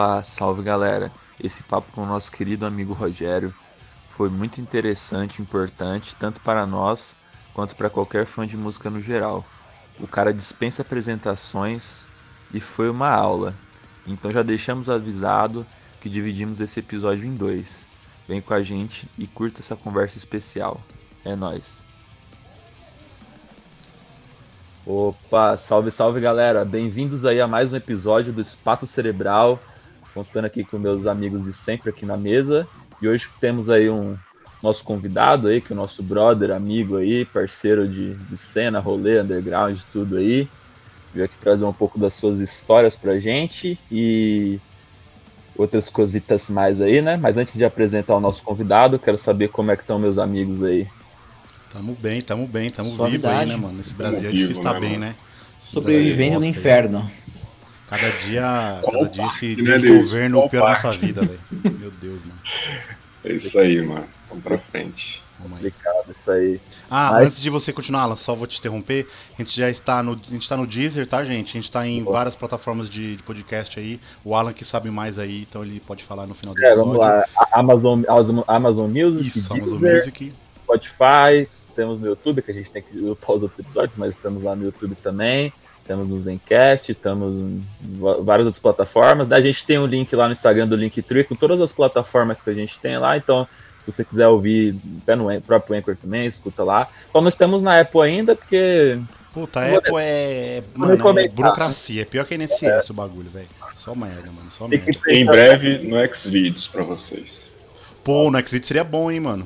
Opa, salve galera! Esse papo com o nosso querido amigo Rogério foi muito interessante importante, tanto para nós quanto para qualquer fã de música no geral. O cara dispensa apresentações e foi uma aula. Então já deixamos avisado que dividimos esse episódio em dois. Vem com a gente e curta essa conversa especial. É nós. Opa, salve, salve galera! Bem-vindos aí a mais um episódio do Espaço Cerebral, contando aqui com meus amigos de sempre aqui na mesa. E hoje temos aí um nosso convidado aí, que é o nosso brother, amigo aí, parceiro de, de cena, rolê, underground, tudo aí. Veio aqui trazer um pouco das suas histórias pra gente e outras cositas mais aí, né? Mas antes de apresentar o nosso convidado, quero saber como é que estão meus amigos aí. Tamo bem, tamo bem, tamo vivo aí, né, mano? Esse Brasil é difícil estar tá bem, né? Sobrevivendo no inferno. Cada dia, cada dia esse desgoverno pior nossa vida, velho. Meu Deus, mano. É isso aí, mano. Vamos pra frente. Complicado isso aí. Ah, Mas... antes de você continuar, Alan, só vou te interromper. A gente já está no, a gente tá no Deezer, tá, gente? A gente está em várias plataformas de, de, podcast aí. O Alan que sabe mais aí, então ele pode falar no final do é, Vamos lá. Amazon, Amazon Music, Isso, Deezer, Amazon Music. Spotify, temos no YouTube, que a gente tem que upar os outros episódios, mas estamos lá no YouTube também. Temos no Zencast, estamos em várias outras plataformas. A gente tem um link lá no Instagram do Linktree com todas as plataformas que a gente tem lá. Então, se você quiser ouvir até no próprio Anchor também, escuta lá. Só não estamos na Apple ainda, porque. Puta, a Apple é, mano, é burocracia. É pior que a NSS é. o bagulho, velho. Só merda, mano. Só merda. Em breve no Xvideos pra vocês. Pô, no Xvideos seria bom, hein, mano.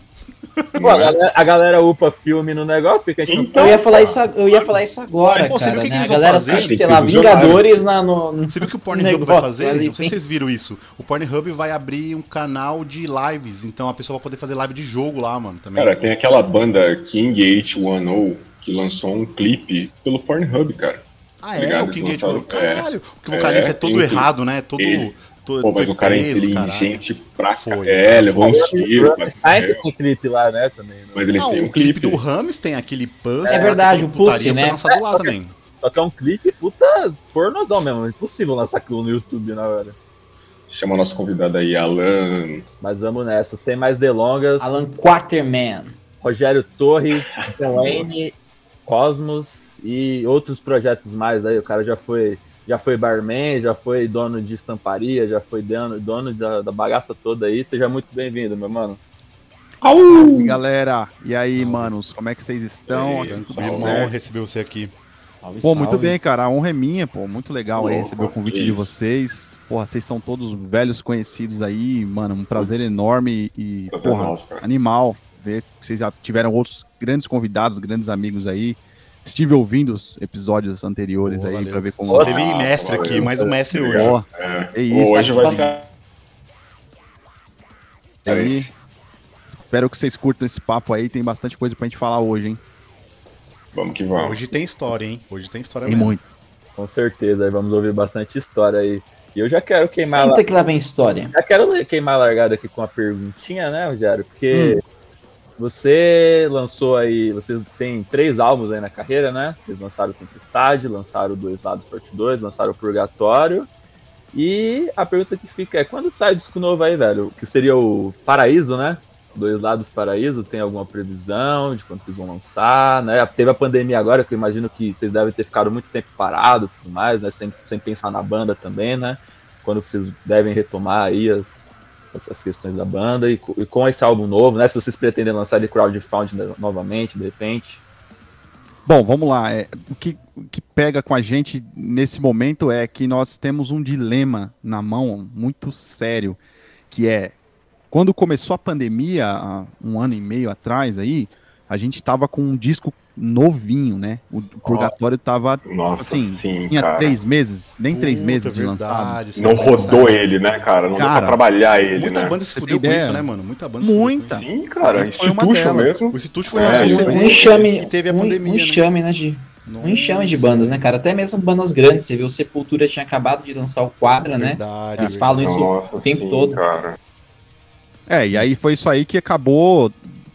Pô, a, galera, a, galera, upa filme no negócio, porque a gente então, não... eu, ia falar isso, eu ia falar isso agora, Pô, cara. Né? A galera assiste, sei lá, Vingadores na, no. Você viu que o Pornhub vai fazer? Mas, não sei se vocês viram isso. O Pornhub vai abrir um canal de lives, então a pessoa vai poder fazer live de jogo lá, mano. Também. Cara, tem aquela banda King H10 que lançou um clipe pelo Pornhub, cara. Ah, é? O King H10. Caralho. Porque o vocalista é, é todo errado, né? Todo. Ele Tô, Pô, mas o cara é inteligente pra caralho. É, levou um tiro. Mas tem um clipe lá, né, também. Né? Mas eles têm um clipe. do Rames tem aquele Puss. É verdade, o Pussy, né? lançado lá também. Só que é um clipe puta pornozão mesmo. É impossível lançar aquilo no YouTube na hora. Chama o nosso convidado aí, Alan. Mas vamos nessa, sem mais delongas. Alan Quarterman. Rogério Torres, Wayne, Cosmos e outros projetos mais aí. O cara já foi já foi barman, já foi dono de estamparia, já foi dono, dono da, da bagaça toda aí. Seja muito bem-vindo, meu mano. Salve, galera! E aí, salve. manos, como é que vocês estão? Ei, tudo bom receber você aqui. Salve, pô, salve. muito bem, cara. A honra é minha, pô. Muito legal aí receber o convite de vocês. Porra, vocês são todos velhos conhecidos aí, mano. Um prazer enorme e, porra, animal ver que vocês já tiveram outros grandes convidados, grandes amigos aí estive ouvindo os episódios anteriores Boa, aí pra ver como. Oh, teve ah, mestre valeu, aqui, mais um mestre hoje. Oh, é. é isso, hoje vai ficar... aí, Espero que vocês curtam esse papo aí, tem bastante coisa pra gente falar hoje, hein? Vamos que vamos. Hoje tem história, hein? Hoje tem história Tem mesmo. muito. Com certeza, aí vamos ouvir bastante história aí. E eu já quero queimar. Senta que lá vem história. Já quero queimar a largada aqui com uma perguntinha, né, Rogério? Porque. Hum você lançou aí, vocês têm três álbuns aí na carreira, né? Vocês lançaram Tempestade, lançaram Dois Lados Parte 2, lançaram Purgatório. E a pergunta que fica é, quando sai o disco novo aí, velho? Que seria o Paraíso, né? Dois Lados Paraíso, tem alguma previsão de quando vocês vão lançar, né? Teve a pandemia agora, que eu imagino que vocês devem ter ficado muito tempo parado e tudo mais, né? Sem, sem pensar na banda também, né? Quando vocês devem retomar aí as, essas questões da banda e, e, com esse álbum novo, né? Se vocês pretendem lançar de crowdfunding novamente, de repente. Bom, vamos lá. É, o, que, o que pega com a gente nesse momento é que nós temos um dilema na mão muito sério, que é quando começou a pandemia, um ano e meio atrás aí, a gente estava com um disco novinho, né? O Purgatório tava, Nossa, assim, sim, tinha cara. três meses, nem três Puta, meses de lançado. Não rodou ele, né, cara? Não cara, deu pra trabalhar ele, muita né? Muita banda se fudeu com isso, né, mano? Muita banda Muita. Sim, cara. Instituto mesmo. O Instituto foi é, um, um enxame, que teve a pandemia, um, um enxame, né, de... Um enxame de bandas, né, cara? Até mesmo bandas grandes. Você viu, Sepultura tinha acabado de lançar o Quadra, né? Eles falam isso Nossa, o tempo sim, todo. Cara. É, e aí foi isso aí que acabou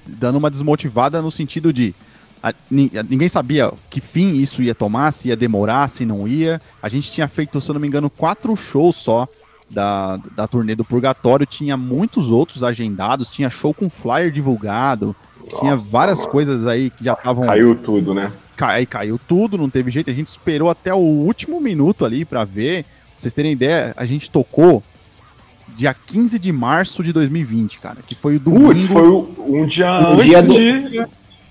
dando uma desmotivada no sentido de a, ninguém sabia que fim isso ia tomar, se ia demorar, se não ia. A gente tinha feito, se eu não me engano, quatro shows só da, da turnê do Purgatório, tinha muitos outros agendados, tinha show com flyer divulgado, Nossa, tinha várias mano. coisas aí que já estavam. Caiu tudo, né? Aí caiu tudo, não teve jeito. A gente esperou até o último minuto ali para ver. Pra vocês terem ideia, a gente tocou dia 15 de março de 2020, cara, que foi o domingo. Putz, foi um dia o dia do... de...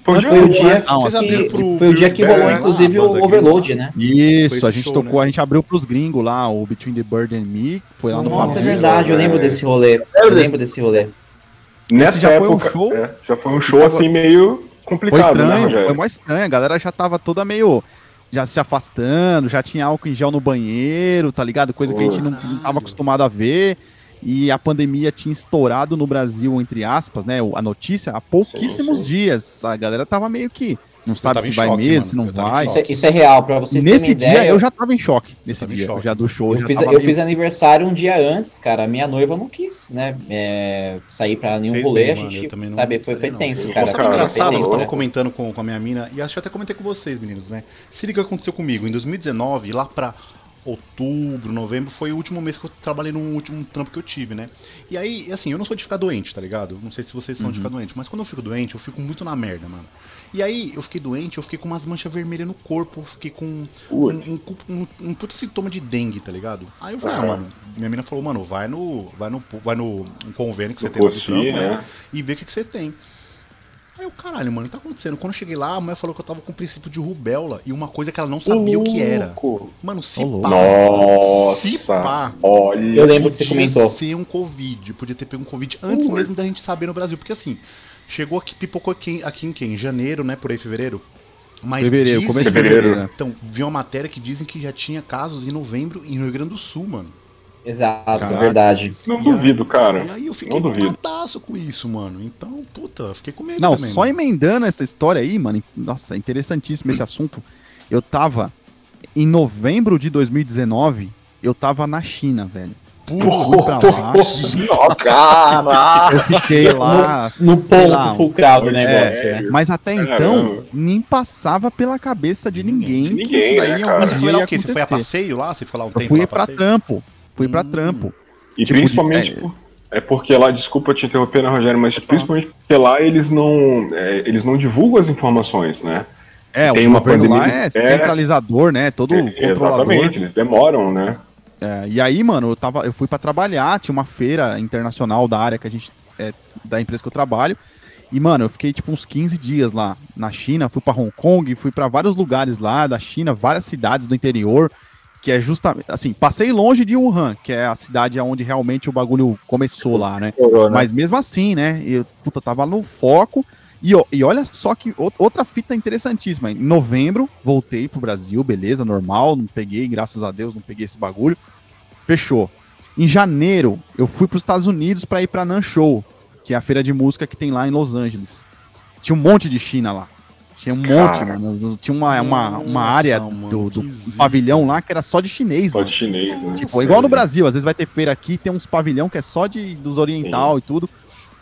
Foi, foi o dia, não, que, pro, foi o dia que rolou, inclusive, o Overload, né? Isso, a gente show, tocou, né? a gente abriu pros gringos lá, o Between the Bird and Me, foi lá no Nossa, é verdade, eu lembro desse rolê. Eu lembro desse rolê. Nessa já época, foi um show. É, já foi um show assim meio complicado. Foi né, estranho, né, foi mais estranho. A galera já tava toda meio. Já se afastando, já tinha álcool em gel no banheiro, tá ligado? Coisa que a gente não, não tava acostumado a ver e a pandemia tinha estourado no Brasil, entre aspas, né? A notícia há pouquíssimos sim, sim. dias. A galera tava meio que. Não sabe se vai choque, mesmo, mano. se não vai. Isso é, isso é, real, pra vocês Nesse dia ideia, eu já tava em choque. Nesse dia, choque. já do show. Eu, fiz, eu meio... fiz aniversário um dia antes, cara. Minha noiva não quis, né? É, sair pra nenhum Fez rolê. Bem, a gente, não, sabe, foi, foi tenso, cara. Foi engraçado, eu tava né? comentando com, com a minha mina, e acho que até comentei com vocês, meninos, né? Se liga o que aconteceu comigo. Em 2019, lá pra outubro, novembro, foi o último mês que eu trabalhei no último trampo que eu tive, né? E aí, assim, eu não sou de ficar doente, tá ligado? Não sei se vocês são uhum. de ficar doente, mas quando eu fico doente, eu fico muito na merda, mano. E aí, eu fiquei doente, eu fiquei com umas manchas vermelhas no corpo, eu fiquei com um, um, um, um, puto sintoma de dengue, tá ligado? Aí eu falei, ah, mano, minha mina falou, mano, vai no. Vai no, vai no um convênio que você tem no trampo, né? né? E vê o que, que você tem. Aí eu, caralho, mano, o que tá acontecendo? Quando eu cheguei lá, a mulher falou que eu tava com o princípio de rubéola e uma coisa que ela não sabia o que era. Mano, se pá. Nossa. Se pá. Olha. Eu lembro que você comentou. ser um Covid. Podia ter pego um Covid antes uh. mesmo da gente saber no Brasil. Porque assim, chegou aqui, pipocou aqui, aqui em quem? Em janeiro, né? Por aí, fevereiro. Mas fevereiro, começo de fevereiro. Então, vi uma matéria que dizem que já tinha casos em novembro em Rio Grande do Sul, mano. Exato, Caraca. verdade. Não duvido, cara. E aí eu fiquei com isso, mano. Então, puta, fiquei com medo Não, também, só mano. emendando essa história aí, mano. Nossa, é interessantíssimo esse assunto. Eu tava em novembro de 2019, eu tava na China, velho. Eu fui pra lá. cara! Eu fiquei lá. No, no ponto lá, fulcral do negócio. É, né? Mas até então, nem passava pela cabeça de ninguém, ninguém que isso daí né, algum dia foi lá, o quê? Você foi a passeio lá? Você foi lá um eu tempo? Fui pra passeio? trampo. Fui hum. pra trampo. E tipo, principalmente. De... É porque lá, desculpa te interromper, né, Rogério, mas principalmente porque lá eles não, é, eles não divulgam as informações, né? É, Tem o uma governo lá é, é centralizador, né? Todo é, controlador. Exatamente, eles demoram, né? É, e aí, mano, eu, tava, eu fui para trabalhar, tinha uma feira internacional da área que a gente, é, da empresa que eu trabalho, e, mano, eu fiquei tipo uns 15 dias lá na China, fui para Hong Kong, fui para vários lugares lá da China, várias cidades do interior, que é justamente, assim, passei longe de Wuhan, que é a cidade onde realmente o bagulho começou lá, né? Mas mesmo assim, né, eu, puta, tava no foco, e, e olha só que outra fita interessantíssima, em novembro, voltei pro Brasil, beleza, normal, não peguei, graças a Deus, não peguei esse bagulho, fechou. Em janeiro, eu fui para os Estados Unidos para ir para Nan Show, que é a feira de música que tem lá em Los Angeles. Tinha um monte de China lá. Tinha um monte, mano. Tinha uma, uma, uma área do, do pavilhão lá que era só de chinês, Só mano. de chinês, né? Tipo, igual no Brasil, às vezes vai ter feira aqui, tem uns pavilhão que é só de, dos oriental Sim. e tudo.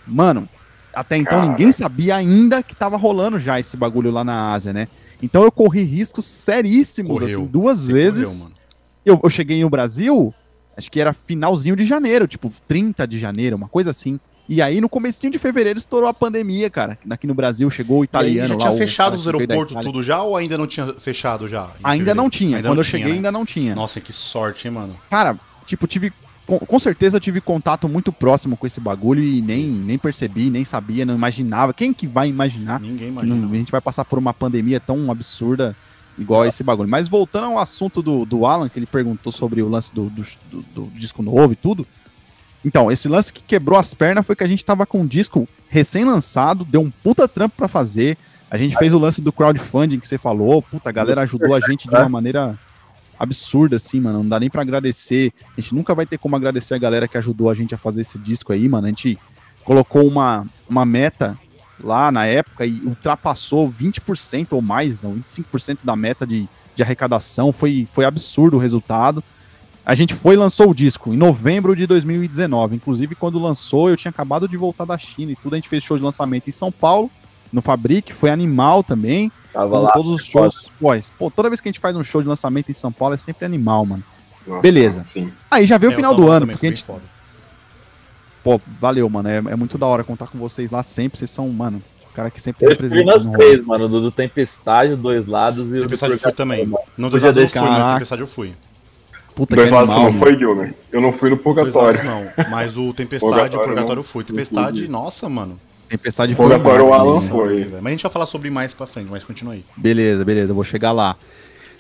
Mano, até então Cara. ninguém sabia ainda que tava rolando já esse bagulho lá na Ásia, né? Então eu corri riscos seríssimos, Correu. assim, duas Você vezes. Correu, eu, eu cheguei no Brasil, acho que era finalzinho de janeiro, tipo 30 de janeiro, uma coisa assim. E aí, no comecinho de fevereiro, estourou a pandemia, cara. Aqui no Brasil chegou o italiano já lá. tinha fechado os aeroportos tudo já ou ainda não tinha fechado já? Ainda não tinha. Ainda Quando não eu tinha, cheguei, né? ainda não tinha. Nossa, que sorte, hein, mano. Cara, tipo, tive. Com, com, certeza eu tive contato muito próximo com esse bagulho e nem, nem percebi, nem sabia, não imaginava. Quem que vai imaginar? Ninguém imagina. A gente vai passar por uma pandemia tão absurda igual ah. esse bagulho. Mas voltando ao assunto do, do Alan, que ele perguntou sobre o lance do, do, do, do disco novo e tudo. Então, esse lance que quebrou as pernas foi que a gente tava com um disco recém-lançado, deu um puta trampo para fazer. A gente fez o lance do crowdfunding que você falou, puta, a galera ajudou a gente de uma maneira absurda, assim, mano. Não dá nem para agradecer. A gente nunca vai ter como agradecer a galera que ajudou a gente a fazer esse disco aí, mano. A gente colocou uma, uma meta lá na época e ultrapassou 20% ou mais, não, 25% da meta de, de arrecadação. Foi, foi absurdo o resultado. A gente foi e lançou o disco em novembro de 2019. Inclusive, quando lançou, eu tinha acabado de voltar da China e tudo. A gente fez show de lançamento em São Paulo, no Fabric, foi animal também. Tava lá. Todos os shows. Pô, pô, toda vez que a gente faz um show de lançamento em São Paulo é sempre animal, mano. Nossa, Beleza. Sim. Aí já veio é, o final do ano, porque a gente. Foda. Pô, valeu, mano. É, é, muito da hora contar com vocês lá sempre. Vocês são, mano, os caras que sempre Eu fui nas três, mano. Do, do Tempestade, dois lados e o. Tempestade eu fui também. Não dois lados eu fui, mas Tempestade eu fui. Puta dois que lados animal, não foi, Gilmer. Eu não fui no Purgatório. não, mas o Tempestade e o Purgatório fui. Tempestade, nossa, mano. Tempestade foi. Agora o Alan foi. Mas a gente vai falar sobre mais pra frente, mas continua aí. Beleza, beleza, eu vou chegar lá.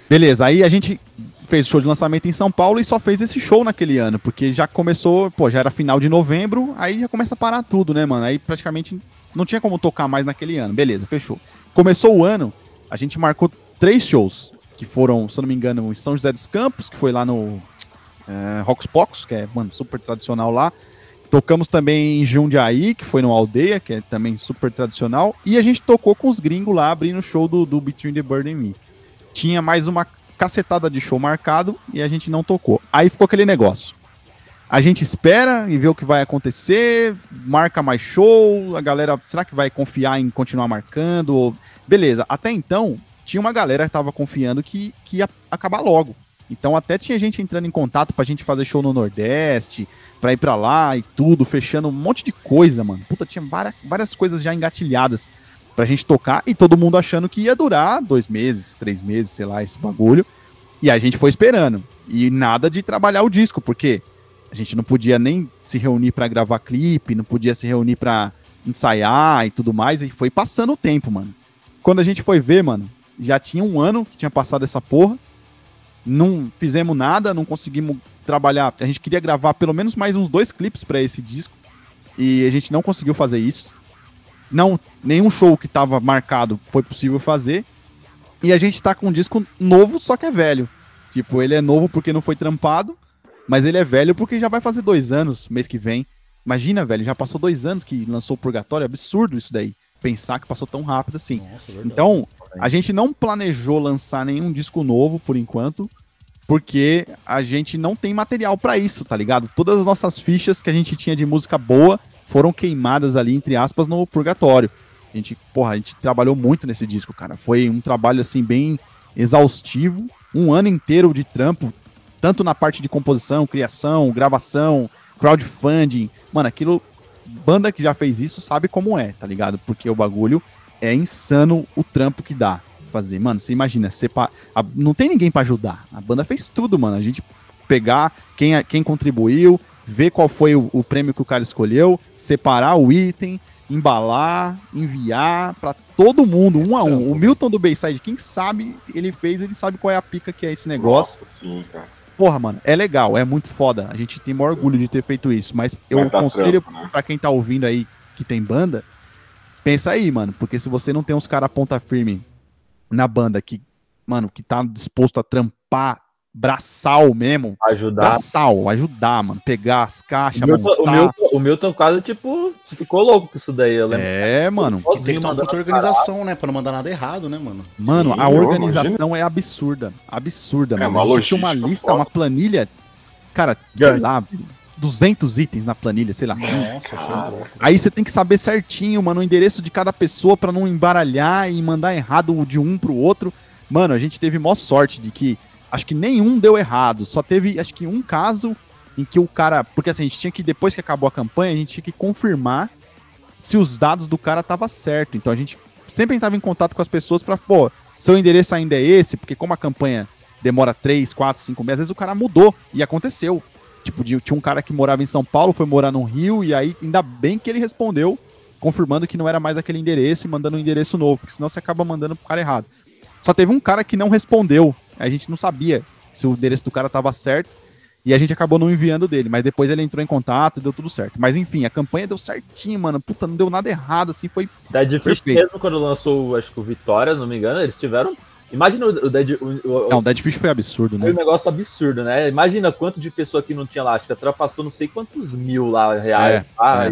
Beleza, aí a gente fez o show de lançamento em São Paulo e só fez esse show naquele ano, porque já começou, pô, já era final de novembro, aí já começa a parar tudo, né, mano? Aí praticamente não tinha como tocar mais naquele ano. Beleza, fechou. Começou o ano, a gente marcou três shows, que foram, se eu não me engano, em São José dos Campos, que foi lá no é, Rocks Pocos, que é, mano, super tradicional lá. Tocamos também em Jundiaí, que foi no Aldeia, que é também super tradicional. E a gente tocou com os gringos lá, abrindo o show do, do Between the Bird and Me. Tinha mais uma cacetada de show marcado e a gente não tocou. Aí ficou aquele negócio. A gente espera e vê o que vai acontecer, marca mais show, a galera, será que vai confiar em continuar marcando? Beleza, até então, tinha uma galera que tava confiando que, que ia acabar logo. Então até tinha gente entrando em contato pra gente fazer show no Nordeste, pra ir pra lá e tudo, fechando um monte de coisa, mano. Puta, tinha várias, várias coisas já engatilhadas pra gente tocar e todo mundo achando que ia durar dois meses, três meses, sei lá, esse bagulho. E a gente foi esperando. E nada de trabalhar o disco, porque a gente não podia nem se reunir para gravar clipe, não podia se reunir para ensaiar e tudo mais. E foi passando o tempo, mano. Quando a gente foi ver, mano, já tinha um ano que tinha passado essa porra não fizemos nada, não conseguimos trabalhar. A gente queria gravar pelo menos mais uns dois clipes para esse disco e a gente não conseguiu fazer isso. Não, nenhum show que estava marcado foi possível fazer. E a gente tá com um disco novo, só que é velho. Tipo, ele é novo porque não foi trampado, mas ele é velho porque já vai fazer dois anos mês que vem. Imagina, velho, já passou dois anos que lançou o Purgatório, é absurdo isso daí. Pensar que passou tão rápido assim. Nossa, então, a gente não planejou lançar nenhum disco novo por enquanto, porque a gente não tem material para isso, tá ligado? Todas as nossas fichas que a gente tinha de música boa foram queimadas ali, entre aspas, no purgatório. A gente, porra, a gente trabalhou muito nesse disco, cara. Foi um trabalho, assim, bem exaustivo. Um ano inteiro de trampo, tanto na parte de composição, criação, gravação, crowdfunding. Mano, aquilo. Banda que já fez isso sabe como é, tá ligado? Porque o bagulho é insano o trampo que dá fazer. Mano, você imagina, você pa... a... não tem ninguém para ajudar. A banda fez tudo, mano. A gente pegar quem, quem contribuiu, ver qual foi o, o prêmio que o cara escolheu, separar o item, embalar, enviar para todo mundo, um a um. O Milton do Bayside, quem sabe, ele fez, ele sabe qual é a pica que é esse negócio. Nossa, sim, cara. Porra, mano, é legal, é muito foda. A gente tem maior orgulho de ter feito isso, mas eu mas tá aconselho né? para quem tá ouvindo aí que tem banda, Pensa aí, mano, porque se você não tem uns caras ponta firme na banda que, mano, que tá disposto a trampar braçal mesmo. Ajudar. Braçal, ajudar, mano. Pegar as caixas, o Milton, o Milton, o Milton quase, tipo, ficou louco com isso daí, eu lembro. É, mano. Tem que ter uma organização, né? Pra não mandar nada errado, né, mano? Mano, Sim, a organização é absurda. Absurda, é, mano. A gente tinha uma lista, uma planilha, cara, sei lá, 200 itens na planilha, sei lá. Nossa, Aí você tem que saber certinho, mano, o endereço de cada pessoa para não embaralhar e mandar errado de um pro outro. Mano, a gente teve maior sorte de que acho que nenhum deu errado. Só teve, acho que um caso em que o cara, porque assim, a gente tinha que depois que acabou a campanha, a gente tinha que confirmar se os dados do cara tava certo. Então a gente sempre estava em contato com as pessoas para, pô, seu endereço ainda é esse, porque como a campanha demora 3, 4, 5 meses, às vezes o cara mudou e aconteceu. Tipo, tinha um cara que morava em São Paulo, foi morar no Rio, e aí ainda bem que ele respondeu, confirmando que não era mais aquele endereço e mandando um endereço novo, porque senão você acaba mandando pro cara errado. Só teve um cara que não respondeu, a gente não sabia se o endereço do cara tava certo, e a gente acabou não enviando dele, mas depois ele entrou em contato e deu tudo certo. Mas enfim, a campanha deu certinho, mano. Puta, não deu nada errado, assim, foi. Dead Fish mesmo, quando lançou, acho que o Vitória, não me engano, eles tiveram Imagina o, Dead. O, o, não, o Dead Fish foi absurdo, né? Foi um negócio absurdo, né? Imagina quanto de pessoa que não tinha lá. Acho que ultrapassou não sei quantos mil lá reais. É, lá, é.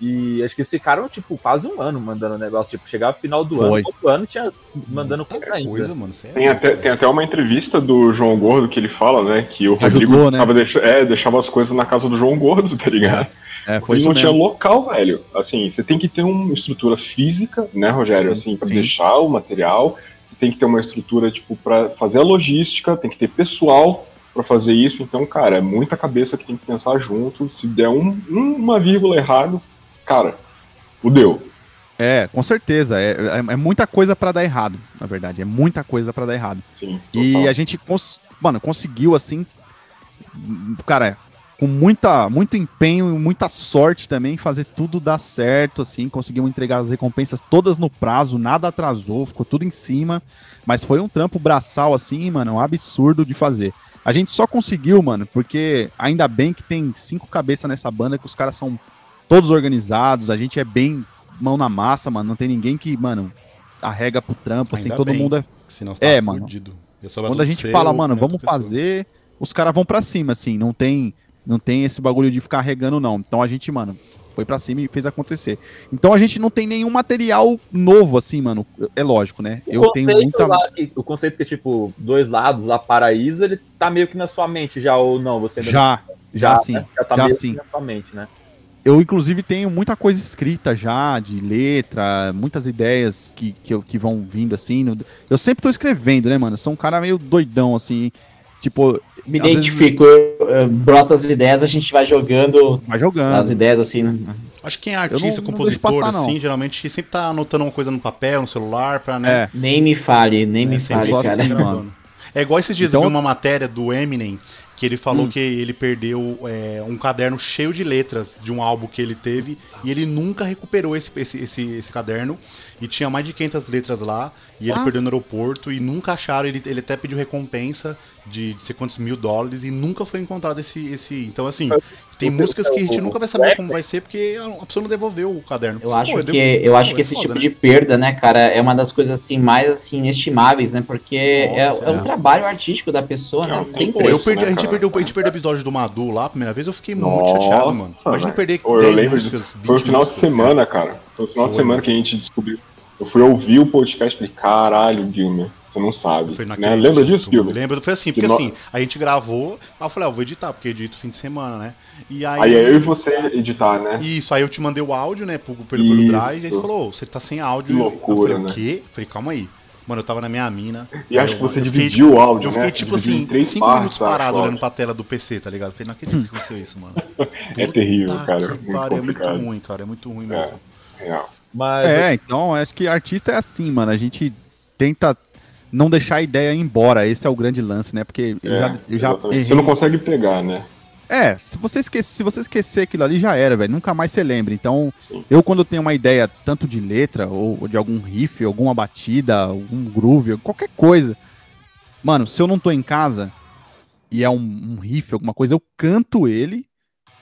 E, e, acho que eles ficaram, tipo, quase um ano mandando o negócio. Tipo, chegava no final do foi. ano, outro ano tinha mandando coisa ainda. Coisa, mano, é tem, até, tem até uma entrevista do João Gordo que ele fala, né? Que o Rodrigo Ajudou, né? deix é, deixava as coisas na casa do João Gordo, tá ligado? É, foi isso não mesmo. tinha local, velho. Assim, você tem que ter uma estrutura física, né, Rogério? Sim, assim, pra sim. deixar o material tem que ter uma estrutura, tipo, para fazer a logística, tem que ter pessoal, para fazer isso. Então, cara, é muita cabeça que tem que pensar junto. Se der um, uma vírgula errado, cara, fudeu. É, com certeza. É, é, é muita coisa para dar errado, na verdade. É muita coisa para dar errado. Sim, e a gente, cons mano, conseguiu, assim, cara, com muita, muito empenho e muita sorte também, fazer tudo dar certo, assim, conseguimos entregar as recompensas todas no prazo, nada atrasou, ficou tudo em cima, mas foi um trampo braçal, assim, mano, um absurdo de fazer. A gente só conseguiu, mano, porque ainda bem que tem cinco cabeças nessa banda, que os caras são todos organizados, a gente é bem mão na massa, mano. Não tem ninguém que, mano, arrega pro trampo, assim, ainda assim, todo bem, mundo é. Senão é, mano. Quando a gente fala, mano, vamos fazer, os caras vão para cima, assim, não tem, não tem esse bagulho de ficar regando, não. Então a gente, mano, foi para cima e fez acontecer. Então a gente não tem nenhum material novo, assim, mano. É lógico, né? O Eu tenho muita. Lá, o conceito que, tipo, dois lados, a paraíso, ele tá meio que na sua mente já, ou não? Você já, já, já sim. Né? Já tá já meio sim. na sua mente, né? Eu, inclusive, tenho muita coisa escrita já, de letra, muitas ideias que, que, que vão vindo, assim. Eu sempre tô escrevendo, né, mano? Eu sou um cara meio doidão, assim. Tipo, me identifico, vezes... eu, brota as ideias, a gente vai jogando, vai jogando. as ideias assim, né? Acho que quem é artista, não, compositor, não passar, assim, geralmente sempre tá anotando uma coisa no papel, no celular, pra, né? É. Nem me fale, nem é, me fale, cara. Assim, mano. É igual esses dias então... eu vi uma matéria do Eminem, que ele falou hum. que ele perdeu é, um caderno cheio de letras de um álbum que ele teve e ele nunca recuperou esse, esse, esse, esse caderno e tinha mais de 500 letras lá e ele ah. perdeu no aeroporto e nunca acharam, ele, ele até pediu recompensa de, de sei quantos mil dólares e nunca foi encontrado esse, esse então assim, tem músicas que a gente nunca vai saber como vai ser porque a pessoa não devolveu o caderno. Eu acho Pô, que, eu acho que esse foda, tipo né? de perda, né, cara, é uma das coisas assim mais assim inestimáveis, né? Porque Nossa, é, é, um trabalho artístico da pessoa, né? Não tem Pô, preço, eu perdi, né, a gente perdeu, a gente perdeu o episódio do Madu lá, a primeira vez eu fiquei Nossa, muito chateado, mano. Imagina perder Pô, eu lembro músicas, Foi o final de semana, cara. Foi o final foi, de semana que a gente descobriu. Eu fui ouvir o podcast e falei, caralho, Gilmer. Você não sabe. Né? Lembra disso, Gilbert? Lembra, foi assim, porque assim, a gente gravou, aí eu falei, ah, eu vou editar, porque edito fim de semana, né? E aí, aí é eu e você editar, né? Isso, aí eu te mandei o áudio, né, pelo, pelo, pelo Drive, e aí você falou, oh, você tá sem áudio. Que loucura, eu falei, o quê? falei, calma aí. Mano, eu tava na minha mina. E acho que você dividiu tipo, o áudio, Eu fiquei, né? tipo assim, 5 minutos parado olhando pra tela do PC, tá ligado? Eu falei, não acredito que aconteceu isso, mano. é terrível, cara. Muito cara é muito ruim, cara. É muito ruim mesmo. É, real. Mas... é, então, acho que artista é assim, mano. A gente tenta não deixar a ideia ir embora. Esse é o grande lance, né? Porque eu é, já, eu já Você não consegue pegar, né? É, se você, esquecer, se você esquecer aquilo ali, já era, velho. Nunca mais você lembra. Então, Sim. eu quando tenho uma ideia, tanto de letra, ou de algum riff, alguma batida, algum groove, qualquer coisa. Mano, se eu não tô em casa e é um, um riff, alguma coisa, eu canto ele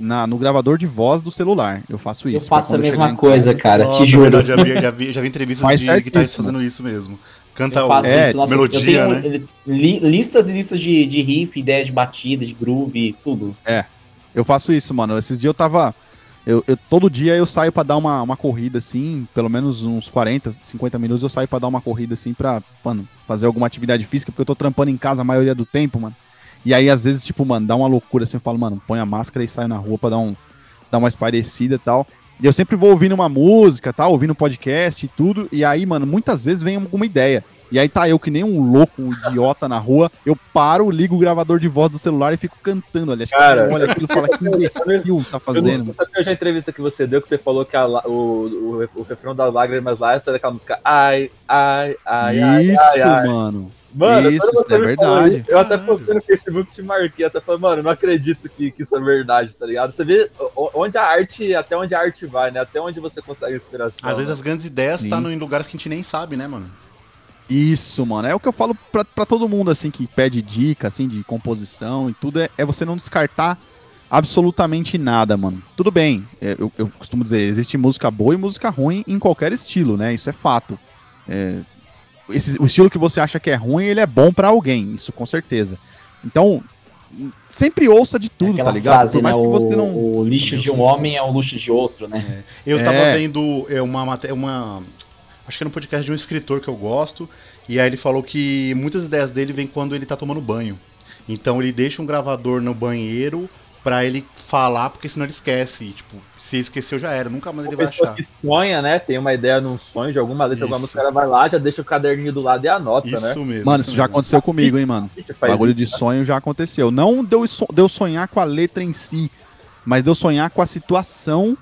na, no gravador de voz do celular. Eu faço isso. Eu faço a mesma coisa, cara, te juro. Já vi, já vi, já vi entrevistas Faz de guitarristas fazendo isso mesmo. Canta o é, Nossa, melodia, eu tenho né? li, listas e listas de, de riff, ideia de batida, de groove, tudo. É, eu faço isso, mano. Esses dias eu tava... Eu, eu, todo dia eu saio para dar uma, uma corrida, assim, pelo menos uns 40, 50 minutos eu saio para dar uma corrida, assim, pra, mano, fazer alguma atividade física, porque eu tô trampando em casa a maioria do tempo, mano. E aí, às vezes, tipo, mano, dá uma loucura, assim, eu falo, mano, põe a máscara e sai na rua pra dar, um, dar uma esparecida e tal. E eu sempre vou ouvindo uma música, tal, ouvindo podcast e tudo. E aí, mano, muitas vezes vem alguma ideia. E aí tá eu que nem um louco, um idiota na rua, eu paro, ligo o gravador de voz do celular e fico cantando ali. Acho Cara, que olha aquilo e fala que imbecil tá fazendo. Eu já a entrevista que você deu, que você falou que a, o, o, o refrão das lágrimas lá é daquela música ai, ai, ai, Isso, ai, ai, mano. Mano, isso, isso é verdade. eu até postei no Facebook, te marquei, até falei, mano, não acredito que, que isso é verdade, tá ligado? Você vê onde a arte, até onde a arte vai, né? Até onde você consegue inspiração. Às vezes né? as grandes ideias estão tá em lugares que a gente nem sabe, né, mano? Isso, mano. É o que eu falo pra, pra todo mundo, assim, que pede dica, assim, de composição e tudo, é, é você não descartar absolutamente nada, mano. Tudo bem, é, eu, eu, costumo dizer, existe música boa e música ruim em qualquer estilo, né? Isso é fato. É, esse, o estilo que você acha que é ruim, ele é bom para alguém, isso com certeza. Então, sempre ouça de tudo, tá ligado? Frase, Por mais né? que você não. O lixo de um homem é o luxo de outro, né? É. Eu tava é. vendo é, uma, uma. Acho que era um podcast de um escritor que eu gosto. E aí ele falou que muitas ideias dele vêm quando ele tá tomando banho. Então ele deixa um gravador no banheiro para ele falar, porque senão ele esquece. E, tipo, se esqueceu já era, nunca mais ele vai achar. que sonha, né? Tem uma ideia num sonho de alguma letra, alguma música, ela vai lá, já deixa o caderninho do lado e anota, isso né? Mesmo, mano, isso, isso já aconteceu comigo, hein, mano. Bagulho de sonho já aconteceu. Não deu, deu sonhar com a letra em si, mas deu sonhar com a situação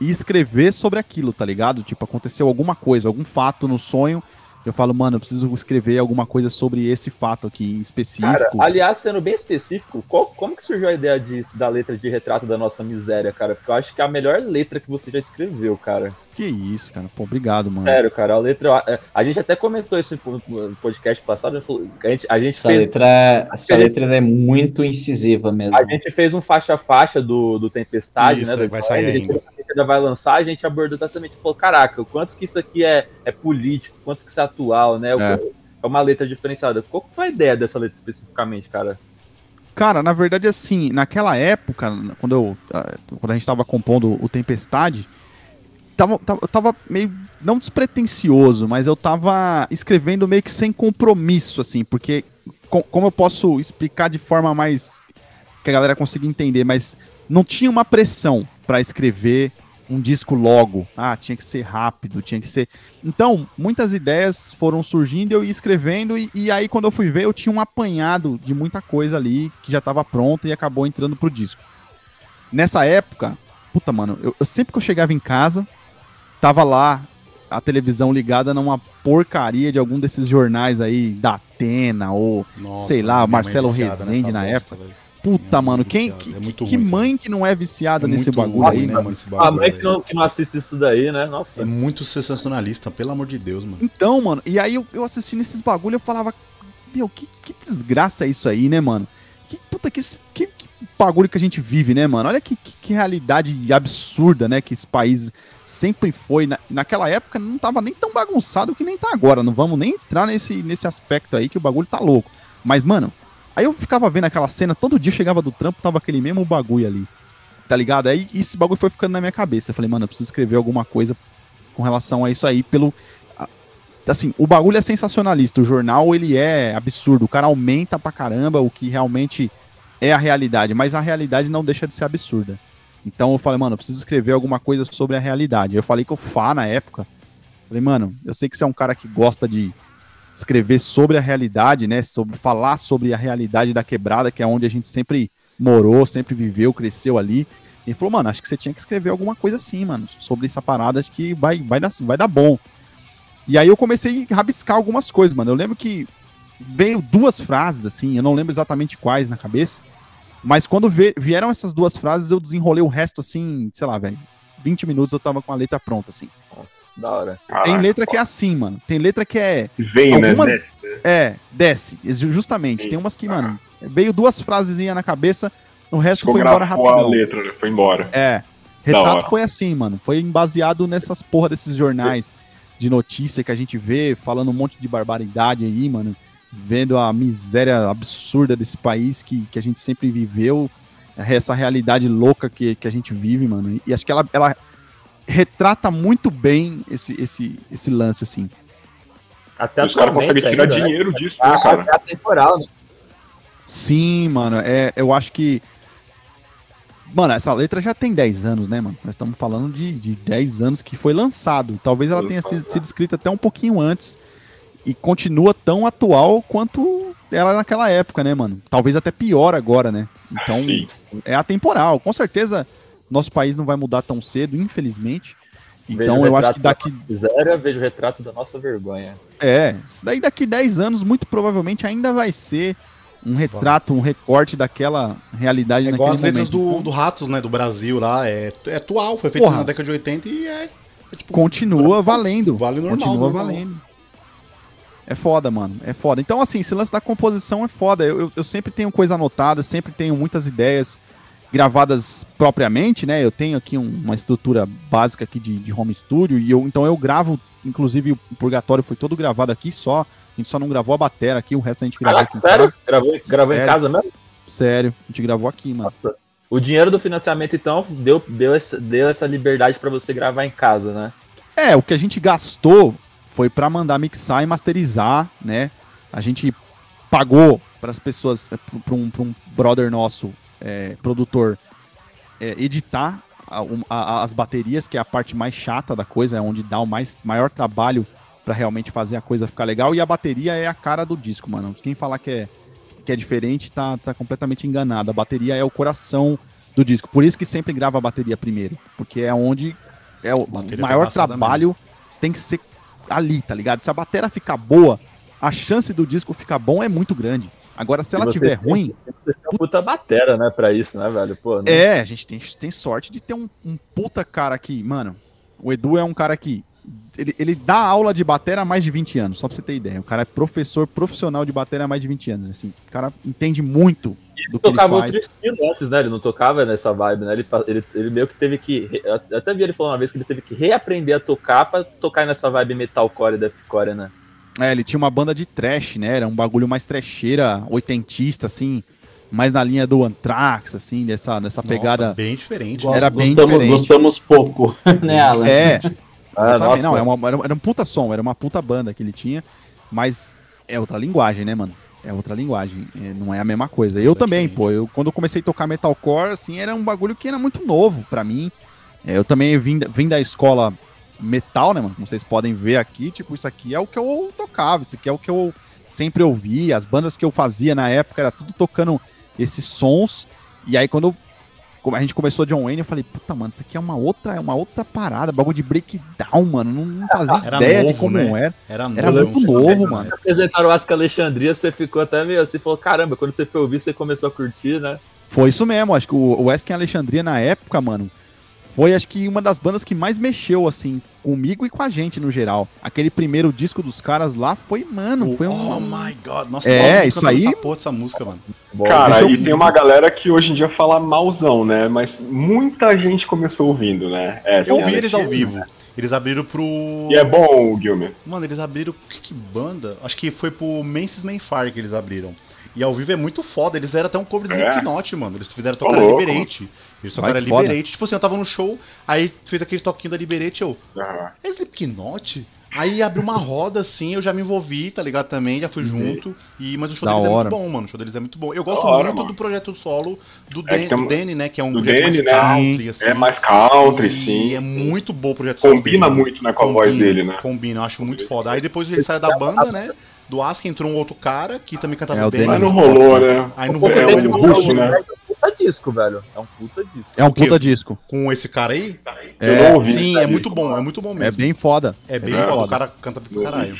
e escrever sobre aquilo, tá ligado? Tipo, aconteceu alguma coisa, algum fato no sonho eu falo, mano, eu preciso escrever alguma coisa sobre esse fato aqui em específico. Cara, aliás, sendo bem específico, qual, como que surgiu a ideia de, da letra de retrato da nossa miséria, cara? Porque eu acho que é a melhor letra que você já escreveu, cara. Que isso, cara. Pô, obrigado, mano. Sério, cara, a letra. A, a gente até comentou isso no podcast passado. A gente, a gente essa fez, letra, essa letra é muito incisiva mesmo. A gente fez um faixa-faixa do, do Tempestade, isso, né? Do vai sair ainda ainda vai lançar, a gente abordou exatamente, falou, caraca, o quanto que isso aqui é, é político, quanto que isso é atual, né? É. é uma letra diferenciada. Qual foi a ideia dessa letra especificamente, cara? Cara, na verdade, assim, naquela época, quando, eu, ah, quando a gente tava compondo o Tempestade, tava, tava, eu tava meio, não despretensioso, mas eu tava escrevendo meio que sem compromisso, assim, porque com, como eu posso explicar de forma mais que a galera consiga entender, mas não tinha uma pressão para escrever um disco logo. Ah, tinha que ser rápido, tinha que ser. Então, muitas ideias foram surgindo, eu ia escrevendo, e, e aí quando eu fui ver, eu tinha um apanhado de muita coisa ali que já estava pronta e acabou entrando pro disco. Nessa época, puta, mano, eu, eu sempre que eu chegava em casa, tava lá a televisão ligada numa porcaria de algum desses jornais aí da Atena ou Nossa, sei lá, Marcelo Rezende na época. Velho. Puta, é mano, quem, que, é que mãe que não é viciada é nesse bagulho aí, né, mano? A mãe que não, que não assiste isso daí, né? Nossa. É muito sensacionalista, pelo amor de Deus, mano. Então, mano, e aí eu, eu assistindo esses bagulho, eu falava, meu, que, que desgraça é isso aí, né, mano? Que puta, que, que, que bagulho que a gente vive, né, mano? Olha que, que, que, realidade absurda, né, que esse país sempre foi. Na, naquela época não tava nem tão bagunçado que nem tá agora. Não vamos nem entrar nesse, nesse aspecto aí que o bagulho tá louco. Mas, mano, Aí eu ficava vendo aquela cena, todo dia chegava do trampo, tava aquele mesmo bagulho ali. Tá ligado? Aí esse bagulho foi ficando na minha cabeça. Eu falei, mano, eu preciso escrever alguma coisa com relação a isso aí, pelo. Assim, o bagulho é sensacionalista. O jornal, ele é absurdo. O cara aumenta pra caramba o que realmente é a realidade. Mas a realidade não deixa de ser absurda. Então eu falei, mano, eu preciso escrever alguma coisa sobre a realidade. Eu falei com o Fá na época. Falei, mano, eu sei que você é um cara que gosta de escrever sobre a realidade, né? Sobre falar sobre a realidade da quebrada, que é onde a gente sempre morou, sempre viveu, cresceu ali. E falou, mano, acho que você tinha que escrever alguma coisa assim, mano, sobre essa parada, acho que vai, vai, dar, vai dar bom. E aí eu comecei a rabiscar algumas coisas, mano. Eu lembro que veio duas frases, assim, eu não lembro exatamente quais na cabeça, mas quando vieram essas duas frases, eu desenrolei o resto, assim, sei lá, velho, 20 minutos eu tava com a letra pronta, assim. Nossa, da hora. Caraca, Tem letra que é assim, mano. Tem letra que é. Vem, né? algumas... né? Desce. É, desce. Justamente. Tem umas que, ah. mano, veio duas frases na cabeça, o resto foi embora rápido. a letra, foi embora. É. Retrato foi assim, mano. Foi baseado nessas porra desses jornais de notícia que a gente vê, falando um monte de barbaridade aí, mano. Vendo a miséria absurda desse país que, que a gente sempre viveu essa realidade louca que, que a gente vive, mano. E acho que ela, ela retrata muito bem esse, esse, esse lance, assim. Até os caras conseguem tirar ainda, né? dinheiro né? disso, né, cara? É temporal, né? Sim, mano. É, eu acho que. Mano, essa letra já tem 10 anos, né, mano? Nós estamos falando de, de 10 anos que foi lançado. Talvez ela tenha sido, sido escrita até um pouquinho antes. E continua tão atual quanto ela naquela época, né, mano? Talvez até pior agora, né? Então, Sim. é atemporal. Com certeza, nosso país não vai mudar tão cedo, infelizmente. Então, eu acho que daqui. Zero, vejo o retrato da nossa vergonha. É, isso daí daqui 10 anos, muito provavelmente, ainda vai ser um retrato, um recorte daquela realidade é igual as letras do, do Ratos, né, do Brasil lá, é, é atual, foi feito Porra. na década de 80 e é... é tipo, continua valendo. Vale normal. Continua normal. valendo. É foda, mano. É foda. Então, assim, esse lance da composição é foda. Eu, eu, eu, sempre tenho coisa anotada, sempre tenho muitas ideias gravadas propriamente, né? Eu tenho aqui um, uma estrutura básica aqui de, de home studio e eu, então eu gravo, inclusive o Purgatório foi todo gravado aqui só. A gente só não gravou a bateria aqui, o resto a gente gravou aqui em sério? casa. Gravou, gravou sério. em casa mesmo? Sério, a gente gravou aqui, mano. Nossa. O dinheiro do financiamento, então, deu, deu, essa, deu essa liberdade para você gravar em casa, né? É, o que a gente gastou foi para mandar mixar e masterizar, né? A gente pagou para as pessoas, é, para um, um brother nosso, é, produtor, é, editar a, a, as baterias, que é a parte mais chata da coisa, é onde dá o mais, maior trabalho para realmente fazer a coisa ficar legal. E a bateria é a cara do disco, mano. Quem falar que é, que é diferente tá, tá completamente enganado. A bateria é o coração do disco. Por isso que sempre grava a bateria primeiro. Porque é onde é o maior trabalho mesmo. tem que ser ali, tá ligado? Se a bateria ficar boa, a chance do disco ficar bom é muito grande. Agora, se ela tiver tem, ruim. Vocês têm puta batera, né, pra isso, né, velho? Pô, né? É, a gente tem, tem sorte de ter um, um puta cara aqui. Mano, o Edu é um cara que. Ele, ele dá aula de bateria há mais de 20 anos, só pra você ter ideia. O cara é professor profissional de bateria há mais de 20 anos. Assim, o cara entende muito do que ele faz. outro estilo antes, né? Ele não tocava nessa vibe, né? Ele, ele, ele meio que teve que. Eu até vi ele falando uma vez que ele teve que reaprender a tocar pra tocar nessa vibe metalcore e deathcore, né? É, ele tinha uma banda de trash, né? Era um bagulho mais trecheira, oitentista, assim, mais na linha do Anthrax, assim, dessa, dessa Nossa, pegada. Bem diferente. Era bem gostamos, diferente. Gostamos pouco, né, Alan? É. Ah, não, é uma, era, era um puta som, era uma puta banda que ele tinha, mas é outra linguagem, né, mano? É outra linguagem, é, não é a mesma coisa. Eu também, pô, eu, quando eu comecei a tocar metalcore, assim, era um bagulho que era muito novo para mim. É, eu também vim, vim da escola metal, né, mano? Como vocês podem ver aqui, tipo, isso aqui é o que eu tocava, isso aqui é o que eu sempre ouvi. As bandas que eu fazia na época era tudo tocando esses sons. E aí quando a gente começou John Wayne, eu falei, puta, mano, isso aqui é uma outra, é uma outra parada, bagulho de breakdown, mano. Não, não fazia era ideia novo, de como né? era. Era, era muito novo, mano. Apresentaram o Asca Alexandria, você ficou até meio assim, falou, caramba, quando você foi ouvir, você começou a curtir, né? Foi isso mesmo, acho que o, Asca Alexandria na época, mano, foi acho que uma das bandas que mais mexeu, assim, comigo e com a gente no geral. Aquele primeiro disco dos caras lá foi, mano, foi um. Oh my god, nossa, é, isso aí. Porra essa música, mano. Cara, e tem uma galera que hoje em dia fala malzão, né? Mas muita gente começou ouvindo, né? Essa Eu ouvi eles ao vivo. Né? Eles abriram pro. E é bom, Gilmer. Mano, eles abriram. Que, que banda? Acho que foi pro Mansis Mayfire que eles abriram. E ao vivo é muito foda. Eles eram até um cover de é. Slipknot, mano. Eles fizeram tocar Liberate. Eles tocaram Liberate. Tipo assim, eu tava no show, aí fez aquele toquinho da Liberate, eu. Uhum. É Slipknot? Aí abriu uma roda assim, eu já me envolvi, tá ligado? Também, já fui uhum. junto. E, mas o show da deles hora. é muito bom, mano. O show deles é muito bom. Eu gosto hora, muito mano. do projeto solo do, é, Dan, do Danny, né? Que é um projeto Danny, mais né? country, assim. É mais country, e sim. é muito bom o projeto Combina solo muito, né, com combina, a voz dele, né? Combina, eu acho muito foda. Aí depois ele sai da banda, né? Do Ask entrou um outro cara que também cantava é, bem. Mas não rolou, né? Aí não rolou. É, ele russo, né? É um puta disco, velho. É um puta disco. É um puta disco. Com esse cara aí? É, Eu ouvi, sim, é muito bom, é muito bom mesmo. É bem foda. É bem é foda. O cara canta pra caralho.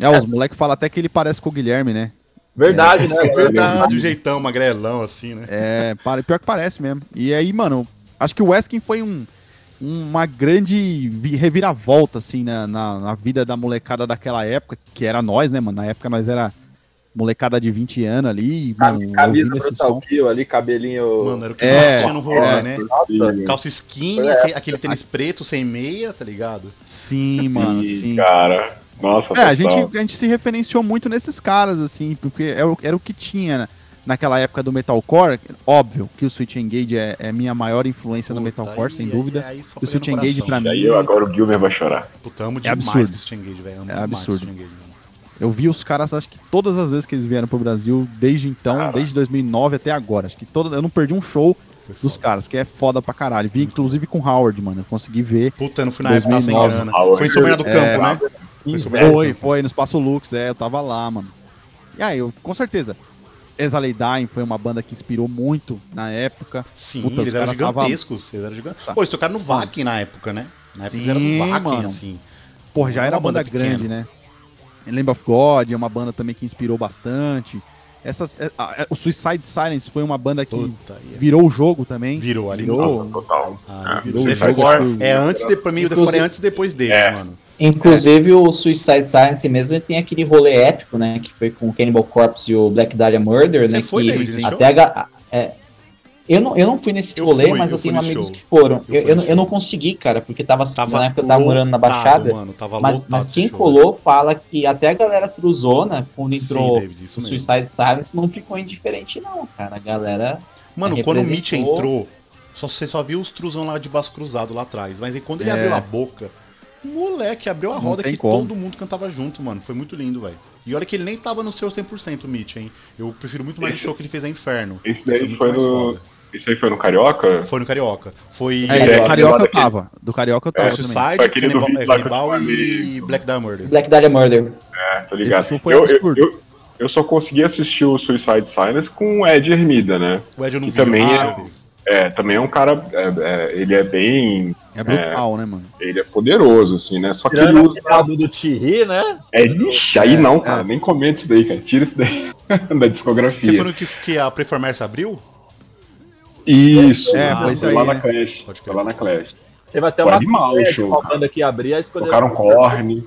É, os moleques falam até que ele parece com o Guilherme, né? Verdade, é. né? Verdade, o jeitão, magrelão, assim, né? É, pior que parece mesmo. E aí, mano, acho que o Weskin foi um uma grande reviravolta, assim, na, na, na, vida da molecada daquela época, que era nós, né, mano? Na época nós era molecada de 20 anos ali, mano. Camisa brutal kill ali, cabelinho. Mano, era o que é, tinha no rolê, é, né? Nossa. Calça skinny, é. aquele, aquele tênis preto sem meia, tá ligado? Sim, mano, sim. Cara, nossa. É, a gente, a gente se referenciou muito nesses caras, assim, porque era o, era o que tinha, né? naquela época do metalcore, óbvio que o Switch Engage é, é minha maior influência Puta, no metalcore, aí, sem dúvida. Aí, aí o Switch Engage pra mim. Aí eu, agora o Gilmer vai chorar. Puta, amo é absurdo. Switch Engage, velho. É absurdo. Eu vi os caras, acho que todas as vezes que eles vieram pro Brasil, desde então, desde 2009 até agora. Acho que todo, eu não perdi um show dos caras, porque é foda pra caralho. Vi inclusive com Howard, mano. Eu consegui ver. Puta, fui na 2009. época sem Foi em Sombra do Campo, é, né? Foi, foi, foi, no Espaço Lux, é, eu tava lá, mano. E aí, eu, com certeza, Exalei Dying foi uma banda que inspirou muito na época. Sim, Puta, eles eram gigantescos. Tava... Eles eram gigantescos. Tá. Pô, eles tocaram no Vakin na época, né? Na época Sim, eles eram no Vakin, mano. assim. Porra, já era uma banda, banda grande, né? Lamb of God é uma banda também que inspirou bastante. Essas, é, a, a, o Suicide Silence foi uma banda que Puta, virou o jogo também. Virou ali. Virou, total. Ah, virou o jogo. É antes, de, pra mim, o Deathcore é antes e depois dele, é. mano. Inclusive o Suicide Silence mesmo tem aquele rolê épico, né? Que foi com o Cannibal Corpse e o Black Dahlia Murder, né? que daí, até a, é, eu não, eu não fui nesse eu rolê, fui, mas eu, eu tenho amigos show. que foram. Eu, eu, eu, eu, não consegui, cara, porque tava, tava na época eu tava morando na Baixada. Mano, mas, mas quem colou fala que até a galera truzona, quando entrou Sim, David, o Suicide Silence, não ficou indiferente, não, cara. A galera. Mano, quando o Mitch entrou, só, você só viu os truzão lá de baixo cruzado lá atrás. Mas quando ele é. abriu a boca Moleque, abriu a roda que como. todo mundo cantava junto, mano. Foi muito lindo, velho. E olha que ele nem tava no seu 100%, Mitch, hein? Eu prefiro muito mais o show que ele fez a Inferno. Esse daí foi, foi no... Isso aí foi no Carioca? Foi no Carioca. Foi. É, é, do Carioca eu tava. Do Carioca eu tava. É, também. Side, foi aquele do Canibal e Black Dahlia Murder. Black Dahlia Murder. É, tô ligado. Esse foi eu, eu, eu, eu, só consegui assistir o Suicide Silence com o Ed Hermida, né? O Ed eu não vi. Também ah, é, é, também é um cara. É, é, ele é bem. É brutal, né, mano? Ele é poderoso, assim, né? Só que ele usa. O do Thierry, né? É, ixi, aí não, cara. Nem comenta isso daí, cara. Tira isso daí da discografia. Você falou que, que a Preformers abriu? Isso, é, ah, foi lá na Clash. Foi lá na Clash. Teve até foi uma animal, show, banda que abria a escolher. Tocaram Korn.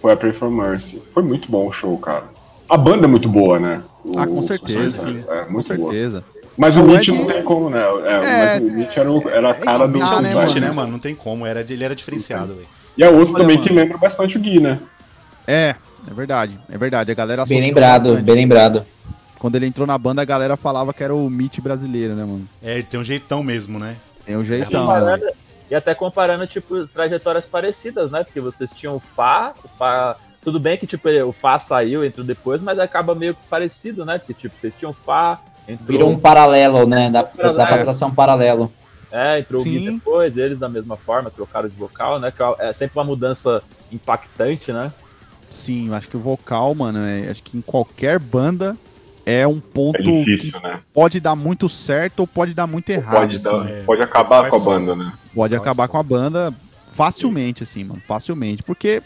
Foi a Pray for Mercy. Foi muito bom o show, cara. A banda é muito boa, né? O, ah, com certeza. é, muito com certeza. Boa. Mas o Mitch não tem como, né? É, é, mas o Mitch era, o, era a cara do. Ah, né, Mitch, né, mano? Não tem como. Era, ele era diferenciado, velho. E é outro Olha, também mano. que lembra bastante o Gui, né? É, é verdade. É verdade. A galera Bem lembrado, bastante. bem lembrado. Quando ele entrou na banda, a galera falava que era o Mitch brasileiro, né, mano? É, ele tem um jeitão mesmo, né? Tem um jeitão. É, né? E até comparando, tipo, trajetórias parecidas, né? Porque vocês tinham o Fá, o Fá. Tudo bem que, tipo, o Fá saiu, entrou depois, mas acaba meio parecido, né? Porque, tipo, vocês tinham o Fá. Entrou... Virou um paralelo, né? Da, da, da patração paralelo. É, entrou Sim. o Gui depois, eles da mesma forma, trocaram de vocal, né? Que é sempre uma mudança impactante, né? Sim, eu acho que o vocal, mano, é, acho que em qualquer banda é um ponto é difícil, que né? pode dar muito certo ou pode dar muito errado. Pode, assim. dar, é. pode acabar com a banda, né? Pode, pode acabar com a banda facilmente, assim, mano. Facilmente. Porque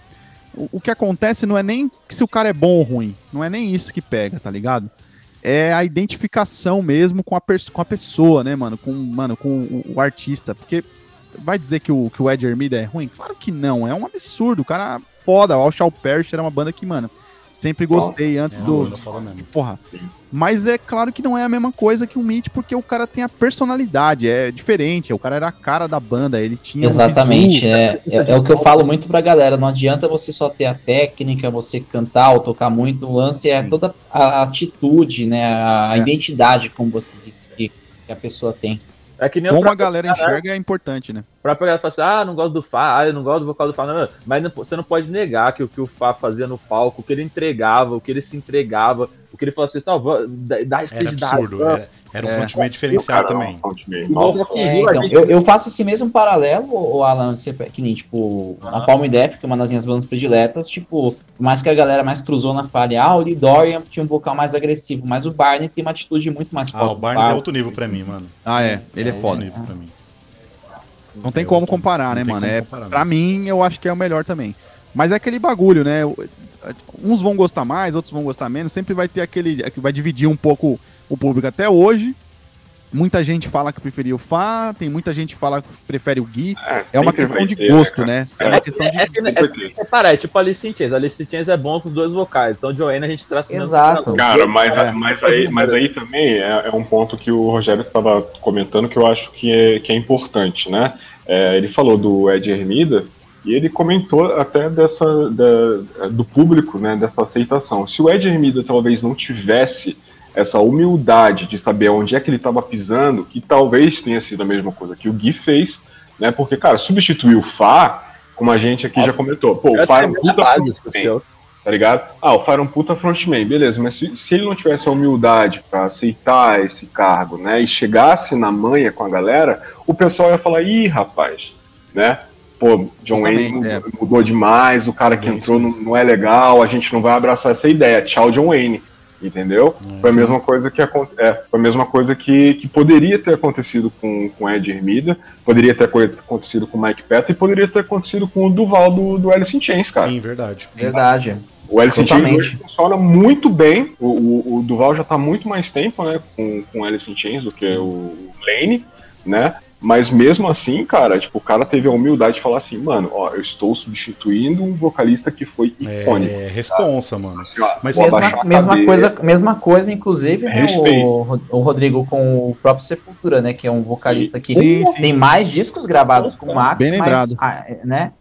o, o, que acontece não é nem se o cara é bom ou ruim. Não é nem isso que pega, tá ligado? É a identificação mesmo com a, com a pessoa, né, mano? Com, mano, com o, o artista. Porque vai dizer que o, que o Ed Ermida é ruim? Claro que não. É um absurdo. O cara foda. O Al Shaw Parrish era uma banda que, mano Sempre gostei Nossa, antes é, do. Porra. Mas é claro que não é a mesma coisa que o Meet, porque o cara tem a personalidade, é diferente. O cara era a cara da banda, ele tinha. Exatamente, é, é, é, o que eu falo muito pra galera. Não adianta você só ter a técnica, você cantar ou tocar muito. O lance é Sim. toda a atitude, né? A é. identidade, como você disse, que, que a pessoa tem. É que nem Como a galera enxerga é importante, né? Pra pegar e falar assim, ah, não gosto do Fá, ah, eu não gosto do vocal do Fá. Não, mas não, você não pode negar que o que o Fá fazia no palco, o que ele entregava, o que ele se entregava, o que ele falou assim, não, dá stage Era absurdo, era, era um é. frontman diferenciado também. É, então, eu, eu faço esse mesmo paralelo, o Alan, que nem, tipo, a Palm Death, que é uma das minhas bandas prediletas, tipo, por mais que a galera mais cruzona fale, ah, o Lee Dorian tinha um vocal mais agressivo, mas o Barney tem uma atitude muito mais forte. Ah, o Barney é outro nível pra mim, mano. Ah, é, ele é, é foda. Nível pra mim. Não tem como comparar, né, mano? É, pra mim, eu acho que é o melhor também. Mas é aquele bagulho, né? Uns vão gostar mais, outros vão gostar menos. Sempre vai ter aquele. Vai dividir um pouco o público até hoje. Muita gente fala que preferia o Fá, tem muita gente que fala que prefere o Gui. É, é uma questão de ter, gosto, né? É, uma questão de. É, é, é, é, tipo a Alice in Chains. A Alice in Chains é bom com os dois vocais. Então, Joanna a gente traz Exato. Cara, mas, é. mas, aí, mas aí também é, é um ponto que o Rogério estava comentando que eu acho que é, que é importante, né? É, ele falou do Ed Hermida e ele comentou até dessa da, do público, né? Dessa aceitação. Se o Ed Hermida talvez não tivesse essa humildade de saber onde é que ele estava pisando, que talvez tenha sido a mesma coisa que o Gui fez, né? Porque, cara, substituir o Fá, como a gente aqui Nossa, já comentou, pô, o Fá é um puta frontman, tá ligado? Ah, o Fá era um puta frontman, beleza, mas se, se ele não tivesse a humildade para aceitar esse cargo, né, e chegasse na manha com a galera, o pessoal ia falar, ih, rapaz, né? Pô, John Wayne é. mudou demais, o cara que entrou não, não é legal, a gente não vai abraçar essa ideia. Tchau, John Wayne entendeu? Hum, foi a mesma coisa que é, foi a mesma coisa que, que poderia ter acontecido com, com Ed Hermida, poderia ter acontecido com Mike Petty e poderia ter acontecido com o Duval do, do Alice in Chains, cara. Sim, verdade. Verdade. O Alice in Chains funciona muito bem. O, o, o Duval já está muito mais tempo, né, com, com Alice in Chains do que o Lane, né? Mas mesmo assim, cara, tipo, o cara teve a humildade de falar assim, mano, ó, eu estou substituindo um vocalista que foi é, icônico. É, responsa, mano. Assim, ó, Mas mesma, mesma coisa, mesma coisa, inclusive, né, o, o, Rodrigo com o próprio Sepultura, né, que é um vocalista que sim, sim. tem mais discos gravados com o Max, Bem mas, ah, né,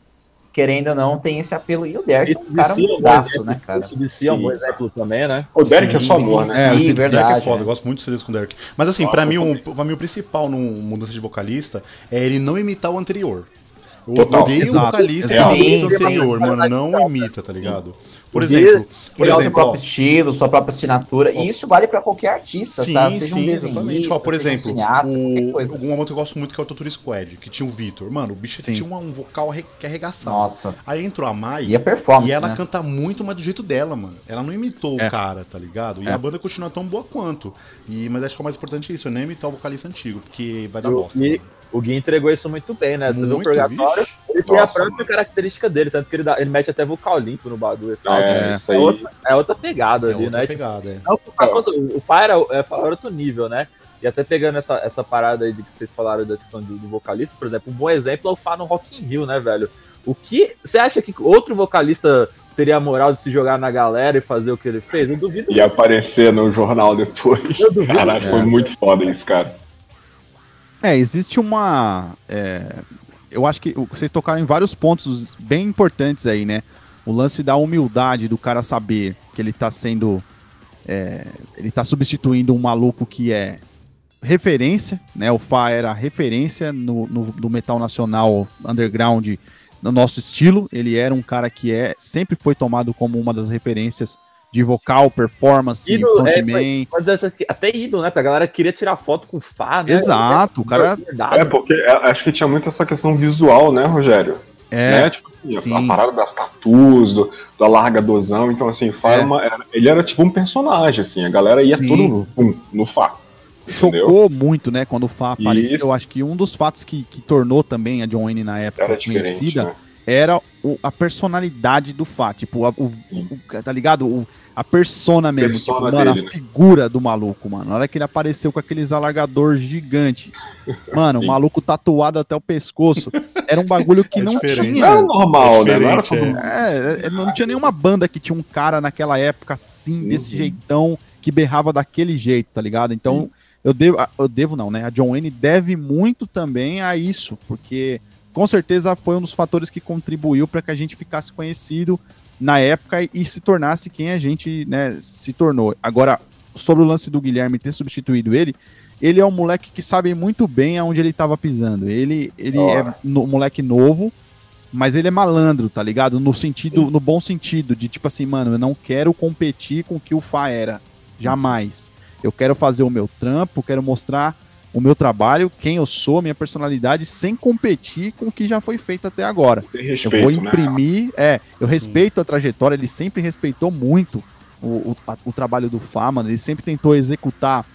querendo ou não, tem esse apelo. E o Derek é um cara mudaço, né, cara? Esse DC é um bom exemplo também, né? O Derek Sim, é só amor, né? É, Sim, verdade. é foda, eu gosto muito de CDs com o Derek. Mas assim, ah, pra, mim, um, pra mim o principal no mudança de vocalista é ele não imitar o anterior. O odeio o vocalista é o anterior, mano, não imita, tá ligado? Por exemplo, por exemplo, seu próprio estilo, sua própria assinatura, e isso vale para qualquer artista, sim, tá? Seja sim, um desenhista, ó, por exemplo, um cineasta, o, coisa. Um momento que eu gosto muito que é o Toturi Squad, que tinha o Vitor. Mano, o bicho sim. tinha um vocal que arregaçava. Nossa. Aí entrou a Mai e a performance, e ela né? canta muito, mas do jeito dela, mano. Ela não imitou é. o cara, tá ligado? E é. a banda continua tão boa quanto. E, mas acho que o mais importante é isso, eu nem imitar o vocalista antigo, porque vai dar bosta. E, o Gui entregou isso muito bem, né? Você viu o Purgatório, ele tem a própria mano. característica dele, tanto que ele, dá, ele mete até vocal limpo no bagulho e tal. É, é, outra, é outra pegada é ali, outra né? Pegada, é. Não, o, o pai era, era outro nível, né? E até pegando essa, essa parada aí de que vocês falaram da questão do, do vocalista, por exemplo, um bom exemplo é o Fá no Rock in Rio, né, velho? O que. Você acha que outro vocalista teria a moral de se jogar na galera e fazer o que ele fez? Eu duvido. E aparecer no jornal depois. Eu duvido. Caraca, foi muito foda isso, cara. É, existe uma. É, eu acho que vocês tocaram em vários pontos bem importantes aí, né? O lance da humildade do cara saber que ele tá sendo. É, ele tá substituindo um maluco que é referência, né? O Fá era referência no, no, no, metal nacional underground no nosso estilo. Ele era um cara que é sempre foi tomado como uma das referências de vocal, performance, ídolo, frontman. É, até ídolo, né? Pra galera queria tirar foto com o Fá, né? Exato, o cara... É, porque é, acho que tinha muito essa questão visual, né, Rogério? É, né? tipo assim, a parada das tatuas, do, do alargadozão, então assim, Fá é. uma, ele era tipo um personagem, assim, a galera ia sim. tudo no, no Fá. Chocou muito, né, quando o Fá apareceu. Eu acho que um dos fatos que, que tornou também a John Wayne na época era conhecida né? Era o, a personalidade do Fá, tipo, a, o, o, tá ligado? O, a persona mesmo, persona tipo, mano, dele, a né? figura do maluco, mano. Na hora que ele apareceu com aqueles alargador gigante, mano, o maluco tatuado até o pescoço, era um bagulho que é não tinha. Não era normal, é né? Não, era é. é, não tinha nenhuma banda que tinha um cara naquela época assim, desse uhum. jeitão, que berrava daquele jeito, tá ligado? Então, eu devo, eu devo não, né? A John Wayne deve muito também a isso, porque com certeza foi um dos fatores que contribuiu para que a gente ficasse conhecido na época e se tornasse quem a gente né, se tornou. Agora, sobre o lance do Guilherme ter substituído ele, ele é um moleque que sabe muito bem aonde ele estava pisando. Ele, ele oh. é um moleque novo, mas ele é malandro, tá ligado? No sentido, no bom sentido, de tipo assim, mano, eu não quero competir com o que o Fá era. Jamais. Eu quero fazer o meu trampo, quero mostrar o meu trabalho, quem eu sou, minha personalidade, sem competir com o que já foi feito até agora. Respeito, eu vou né? imprimir, né? é, eu respeito a trajetória, ele sempre respeitou muito o, o, a, o trabalho do Fama, ele sempre tentou executar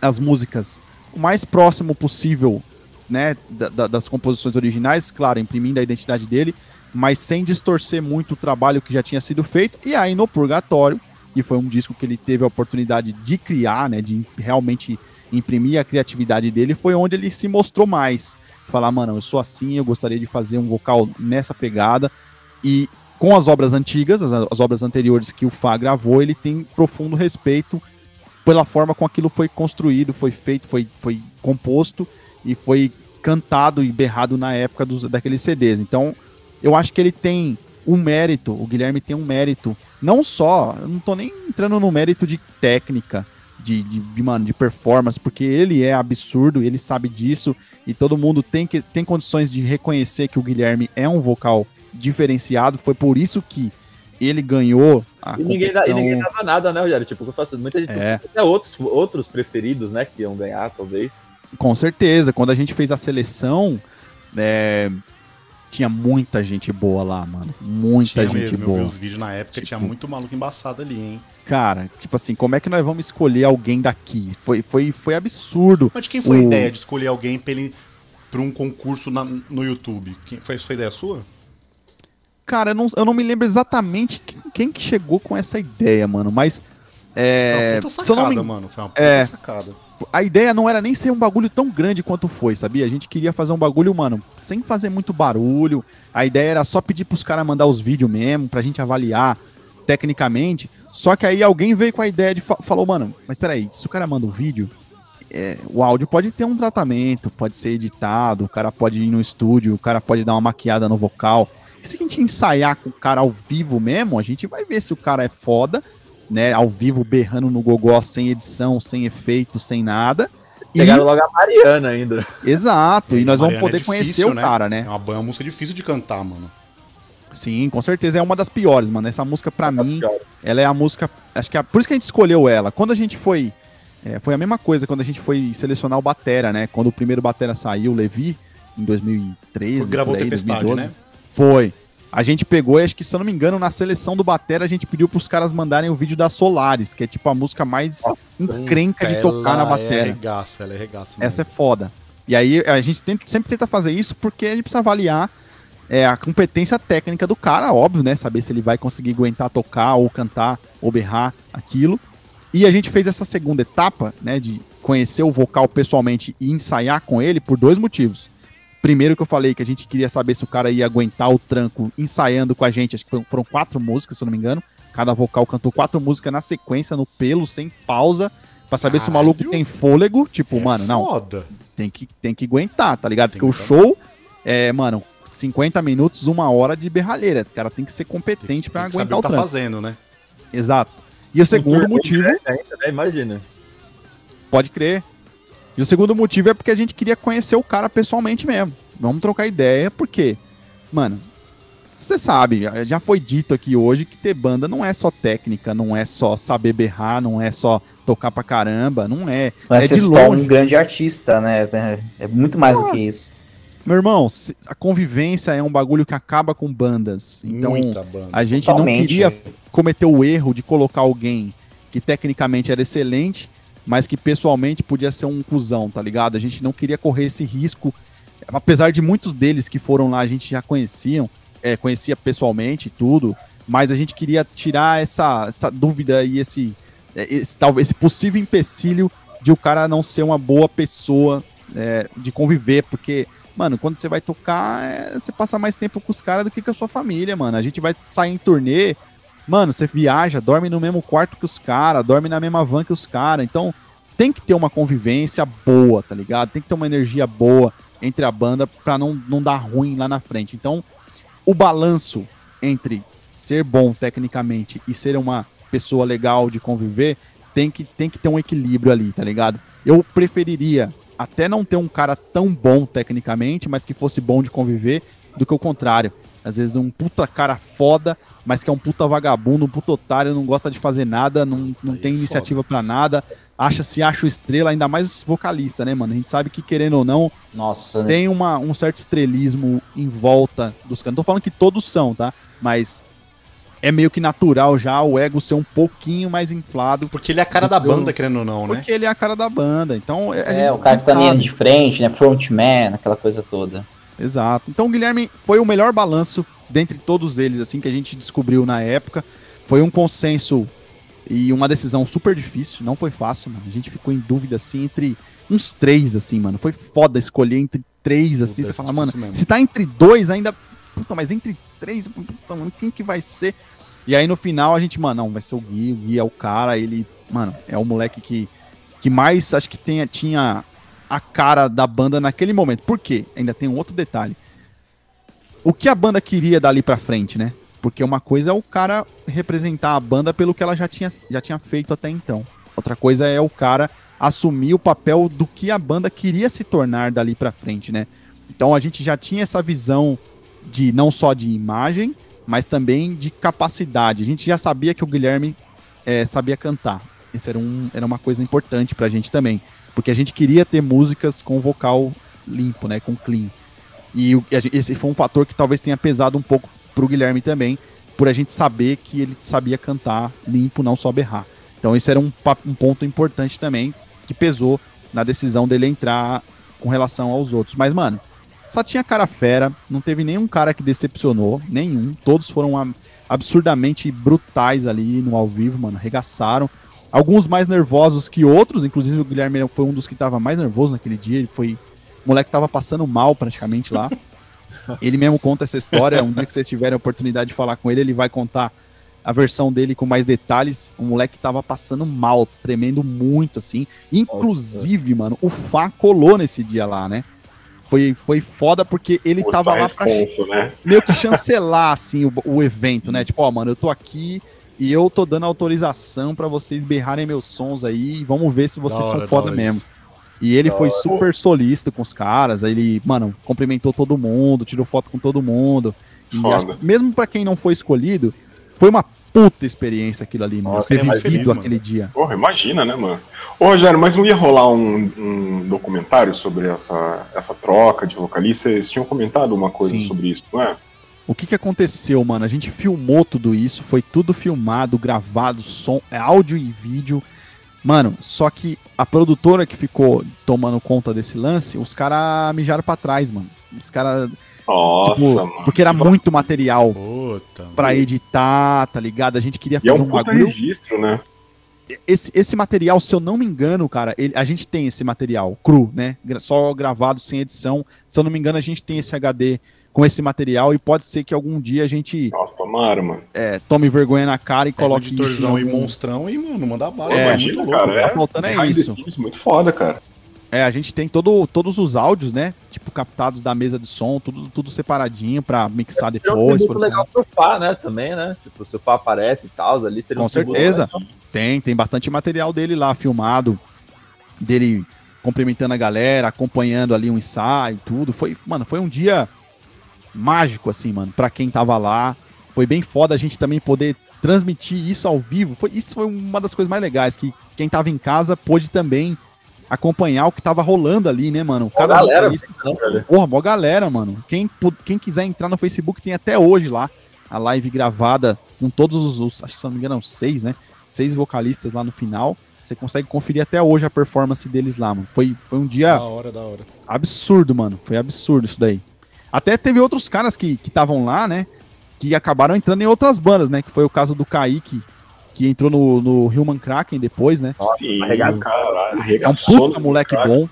as músicas o mais próximo possível, né, da, da, das composições originais, claro, imprimindo a identidade dele, mas sem distorcer muito o trabalho que já tinha sido feito. E aí no Purgatório, que foi um disco que ele teve a oportunidade de criar, né, de realmente imprimir a criatividade dele, foi onde ele se mostrou mais. Falar, mano, eu sou assim, eu gostaria de fazer um vocal nessa pegada. E com as obras antigas, as, as obras anteriores que o Fá gravou, ele tem profundo respeito pela forma com aquilo foi construído, foi feito, foi, foi composto e foi cantado e berrado na época dos, daqueles CDs. Então, eu acho que ele tem um mérito, o Guilherme tem um mérito, não só, eu não tô nem entrando no mérito de técnica, de, de, de, mano, de performance, porque ele é absurdo, ele sabe disso, e todo mundo tem, que, tem condições de reconhecer que o Guilherme é um vocal diferenciado, foi por isso que ele ganhou a e ninguém, e ninguém dava nada, né, Rogério? Tipo, eu faço, muita gente é. até outros, outros preferidos, né, que iam ganhar, talvez. Com certeza, quando a gente fez a seleção, é, tinha muita gente boa lá, mano. Muita tinha gente mesmo, boa. Eu vi os vídeos na época, tipo, tinha muito maluco embaçado ali, hein? Cara, tipo assim, como é que nós vamos escolher alguém daqui? Foi, foi, foi absurdo. Mas de quem foi o... a ideia de escolher alguém pra, ele, pra um concurso na, no YouTube? Quem, foi, foi ideia sua? Cara, eu não, eu não me lembro exatamente quem, quem que chegou com essa ideia, mano, mas. É, foi uma puta sacada, me... mano. Foi uma puta é, sacada. A ideia não era nem ser um bagulho tão grande quanto foi, sabia? A gente queria fazer um bagulho, mano, sem fazer muito barulho. A ideia era só pedir pros caras mandar os vídeos mesmo, pra gente avaliar tecnicamente. Só que aí alguém veio com a ideia de falou, mano, mas peraí, se o cara manda um vídeo, é, o áudio pode ter um tratamento, pode ser editado, o cara pode ir no estúdio, o cara pode dar uma maquiada no vocal. E se a gente ensaiar com o cara ao vivo mesmo, a gente vai ver se o cara é foda, né? Ao vivo, berrando no gogó, sem edição, sem efeito, sem nada. Pegaram logo a Mariana ainda. Exato, e, nós vamos poder é difícil, conhecer o né? cara, né? É uma, uma música difícil de cantar, mano. Sim, com certeza é uma das piores, mano. Essa música, pra é mim, ela é a música. Acho que é, por isso que a gente escolheu ela. Quando a gente foi. É, foi a mesma coisa quando a gente foi selecionar o Batera, né? Quando o primeiro Batera saiu, o Levi, em 2013. Gravou aí, 2012. Né? Foi. A gente pegou, acho que se eu não me engano, na seleção do Batera, a gente pediu pros caras mandarem o vídeo da Solaris, que é tipo a música mais oh, encrenca de tocar na é Batera. É regaço, ela é regaço. Essa é foda. E aí a gente sempre tenta fazer isso porque a gente precisa avaliar é, a competência técnica do cara, óbvio, né? Saber se ele vai conseguir aguentar tocar ou cantar ou berrar aquilo. E a gente fez essa segunda etapa, né? De conhecer o vocal pessoalmente e ensaiar com ele por dois motivos. Primeiro que eu falei que a gente queria saber se o cara ia aguentar o tranco ensaiando com a gente. Acho que foram quatro músicas, se eu não me engano. Cada vocal cantou quatro músicas na sequência, no pelo, sem pausa. Pra saber Caralho. se o maluco tem fôlego. Tipo, é mano, não. Foda. Tem que, tem que aguentar, tá ligado? Tem Porque o show, é, mano, 50 minutos, uma hora de berralheira. O cara tem que ser competente para aguentar o, que tá fazendo, né? Exato. E o segundo motivo. né? Imagina. Pode crer. E o segundo motivo é porque a gente queria conhecer o cara pessoalmente mesmo. Vamos trocar ideia, porque, mano, você sabe, já foi dito aqui hoje que ter banda não é só técnica, não é só saber berrar, não é só tocar pra caramba, não é. Não é, é de longe. um grande artista, né? É muito mais ah, do que isso. Meu irmão, a convivência é um bagulho que acaba com bandas. Então, banda. a gente Totalmente. não queria cometer o erro de colocar alguém que tecnicamente era excelente, mas que pessoalmente podia ser um cuzão, tá ligado? A gente não queria correr esse risco. Apesar de muitos deles que foram lá a gente já conheciam, é, conhecia pessoalmente tudo, mas a gente queria tirar essa, essa dúvida e esse, é, esse, talvez, esse possível empecilho de o cara não ser uma boa pessoa é, de conviver, porque Mano, quando você vai tocar, é, você passa mais tempo com os caras do que com a sua família, mano. A gente vai sair em turnê, mano, você viaja, dorme no mesmo quarto que os caras, dorme na mesma van que os caras. Então, tem que ter uma convivência boa, tá ligado? Tem que ter uma energia boa entre a banda pra não, não dar ruim lá na frente. Então, o balanço entre ser bom tecnicamente e ser uma pessoa legal de conviver tem que, tem que ter um equilíbrio ali, tá ligado? Eu preferiria até não ter um cara tão bom tecnicamente, mas que fosse bom de conviver, do que o contrário. Às vezes um puta cara foda, mas que é um puta vagabundo, um puta otário, não gosta de fazer nada, não, não tem é iniciativa para nada, acha se acha estrela, ainda mais vocalista, né, mano? A gente sabe que querendo ou não, Nossa, né? tem uma, um certo estrelismo em volta dos caras. Não tô falando que todos são, tá? Mas é meio que natural já o ego ser um pouquinho mais inflado. Porque ele é a cara da banda, querendo ou não, né? Porque ele é a cara da banda. Então, é, o cara que tá linha de frente, né? Frontman, aquela coisa toda. Exato. Então, o Guilherme foi o melhor balanço dentre todos eles, assim, que a gente descobriu na época. Foi um consenso e uma decisão super difícil. Não foi fácil, mano. A gente ficou em dúvida, assim, entre uns três, assim, mano. Foi foda escolher entre três, assim. Puta, você fala, mano, se tá entre dois ainda puta, mas entre três, mano, quem que vai ser? E aí no final a gente, mano, não, vai ser o Gui, o Gui é o cara, ele, mano, é o moleque que, que mais, acho que tem, tinha a cara da banda naquele momento. Por quê? Ainda tem um outro detalhe. O que a banda queria dali pra frente, né? Porque uma coisa é o cara representar a banda pelo que ela já tinha, já tinha feito até então. Outra coisa é o cara assumir o papel do que a banda queria se tornar dali pra frente, né? Então a gente já tinha essa visão de não só de imagem, mas também de capacidade. A gente já sabia que o Guilherme é, sabia cantar. Isso era, um, era uma coisa importante pra gente também. Porque a gente queria ter músicas com vocal limpo, né? Com clean. E esse foi um fator que talvez tenha pesado um pouco pro Guilherme também, por a gente saber que ele sabia cantar limpo, não só berrar. Então esse era um, um ponto importante também, que pesou na decisão dele entrar com relação aos outros. Mas, mano, só tinha cara fera, não teve nenhum cara que decepcionou, nenhum. Todos foram absurdamente brutais ali no ao vivo, mano, arregaçaram. Alguns mais nervosos que outros, inclusive o Guilherme foi um dos que tava mais nervoso naquele dia, ele foi... O moleque tava passando mal praticamente lá. ele mesmo conta essa história, um dia que vocês tiverem a oportunidade de falar com ele, ele vai contar a versão dele com mais detalhes. O moleque tava passando mal, tremendo muito, assim. Inclusive, Nossa. mano, o Fá colou nesse dia lá, né? Foi, foi foda porque ele Pô, tava lá pra né? meio que chancelar assim o, o evento, né? Tipo, ó, mano, eu tô aqui e eu tô dando autorização para vocês berrarem meus sons aí, vamos ver se vocês hora, são foda mesmo. E ele foi super solista com os caras, aí ele, mano, cumprimentou todo mundo, tirou foto com todo mundo. E acho, mesmo para quem não foi escolhido, foi uma puta experiência aquilo ali, mano. Ter vivido feliz, aquele mano. dia. Porra, imagina, né, mano? Ô, Rogério, mas não ia rolar um, um, documentário sobre essa, essa troca de vocalistas? Vocês tinham comentado uma coisa Sim. sobre isso, não é? O que, que aconteceu, mano? A gente filmou tudo isso, foi tudo filmado, gravado, som, é áudio e vídeo. Mano, só que a produtora que ficou tomando conta desse lance, os caras mijaram pra trás, mano. Os caras. Nossa, tipo, mano. Porque era muito material Puta, pra editar, tá ligado? A gente queria fazer e é um, um bagulho. registro, né? Esse, esse material, se eu não me engano, cara, ele, a gente tem esse material cru, né? Só gravado, sem edição. Se eu não me engano, a gente tem esse HD com esse material e pode ser que algum dia a gente. Nossa, tomara, mano. É, tome vergonha na cara e é, coloque isso. No... e monstrão e, mano, mandar bala. É, Imagina, muito cara. É, tá faltando é isso. Muito foda, cara. É, a gente tem todo, todos os áudios, né? Tipo, captados da mesa de som, tudo, tudo separadinho pra mixar é, depois. É muito legal pro Fá, né? Também, né? Tipo, se o Fá aparece e tal, ali seria Com um certeza. Tem, tem bastante material dele lá filmado, dele cumprimentando a galera, acompanhando ali um ensaio, tudo. Foi, mano, foi um dia mágico, assim, mano, pra quem tava lá. Foi bem foda a gente também poder transmitir isso ao vivo. Foi, isso foi uma das coisas mais legais, que quem tava em casa pôde também acompanhar o que tava rolando ali, né, mano? Cada galera, vocalista... Porra, mó galera, mano. Quem, quem quiser entrar no Facebook tem até hoje lá a live gravada com todos os, os acho que se não me engano, seis, né? Seis vocalistas lá no final. Você consegue conferir até hoje a performance deles lá, mano. Foi, foi um dia da hora, da hora. absurdo, mano. Foi absurdo isso daí. Até teve outros caras que estavam lá, né? Que acabaram entrando em outras bandas, né? Que foi o caso do Kaique, que entrou no, no Human Kraken depois, né? Sim, é um puta moleque bom.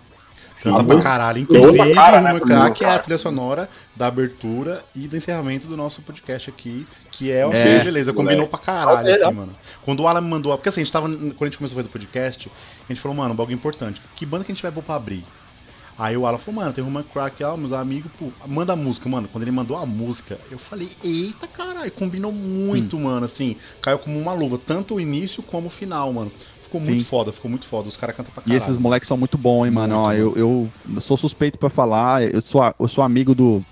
Canta pra caralho. Inclusive, cara, o Human né, Kraken é a trilha sonora da abertura e do encerramento do nosso podcast aqui, que é, é beleza, combinou pra caralho, assim, mano. Quando o Alan me mandou, porque assim, a gente tava, quando a gente começou a fazer o podcast, a gente falou, mano, um bagulho importante, que banda que a gente vai pôr pra abrir? Aí o Alan falou, mano, tem uma crack lá, meus amigos, pô, manda a música, mano. Quando ele mandou a música, eu falei, eita caralho, combinou muito, hum. mano, assim, caiu como uma luva, tanto o início como o final, mano. Ficou Sim. muito foda, ficou muito foda. Os caras cantam pra caralho. E esses moleques são muito bons, hein, mano. Ó, eu, eu, eu, sou suspeito pra falar, eu sou, eu sou amigo do,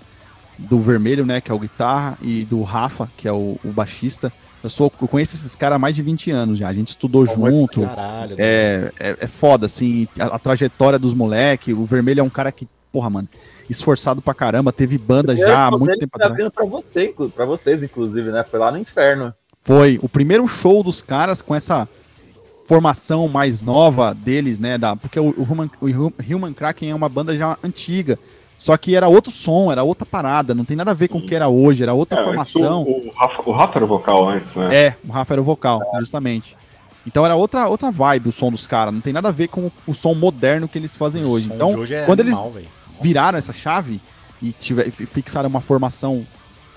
do Vermelho, né, que é o guitarra, e do Rafa, que é o, o baixista. Eu, sou, eu conheço esses caras há mais de 20 anos já. A gente estudou junto. Caralho, é, é, é, foda, assim, a, a trajetória dos moleques. O Vermelho é um cara que, porra, mano, esforçado pra caramba, teve banda já há muito tempo tá atrás. Pra, você, pra vocês, inclusive, né? Foi lá no inferno. Foi o primeiro show dos caras com essa formação mais nova deles, né? Da, porque o, o, Human, o Human Kraken é uma banda já antiga. Só que era outro som, era outra parada, não tem nada a ver com o que era hoje, era outra é, formação. O, o, Rafa, o, Rafa, era o vocal antes, né? É, o Rafa era o vocal, é. justamente. Então era outra, outra vibe o som dos caras, não tem nada a ver com o som moderno que eles fazem hoje. Então, hoje é quando animal, eles viraram essa chave e tiver, fixaram uma formação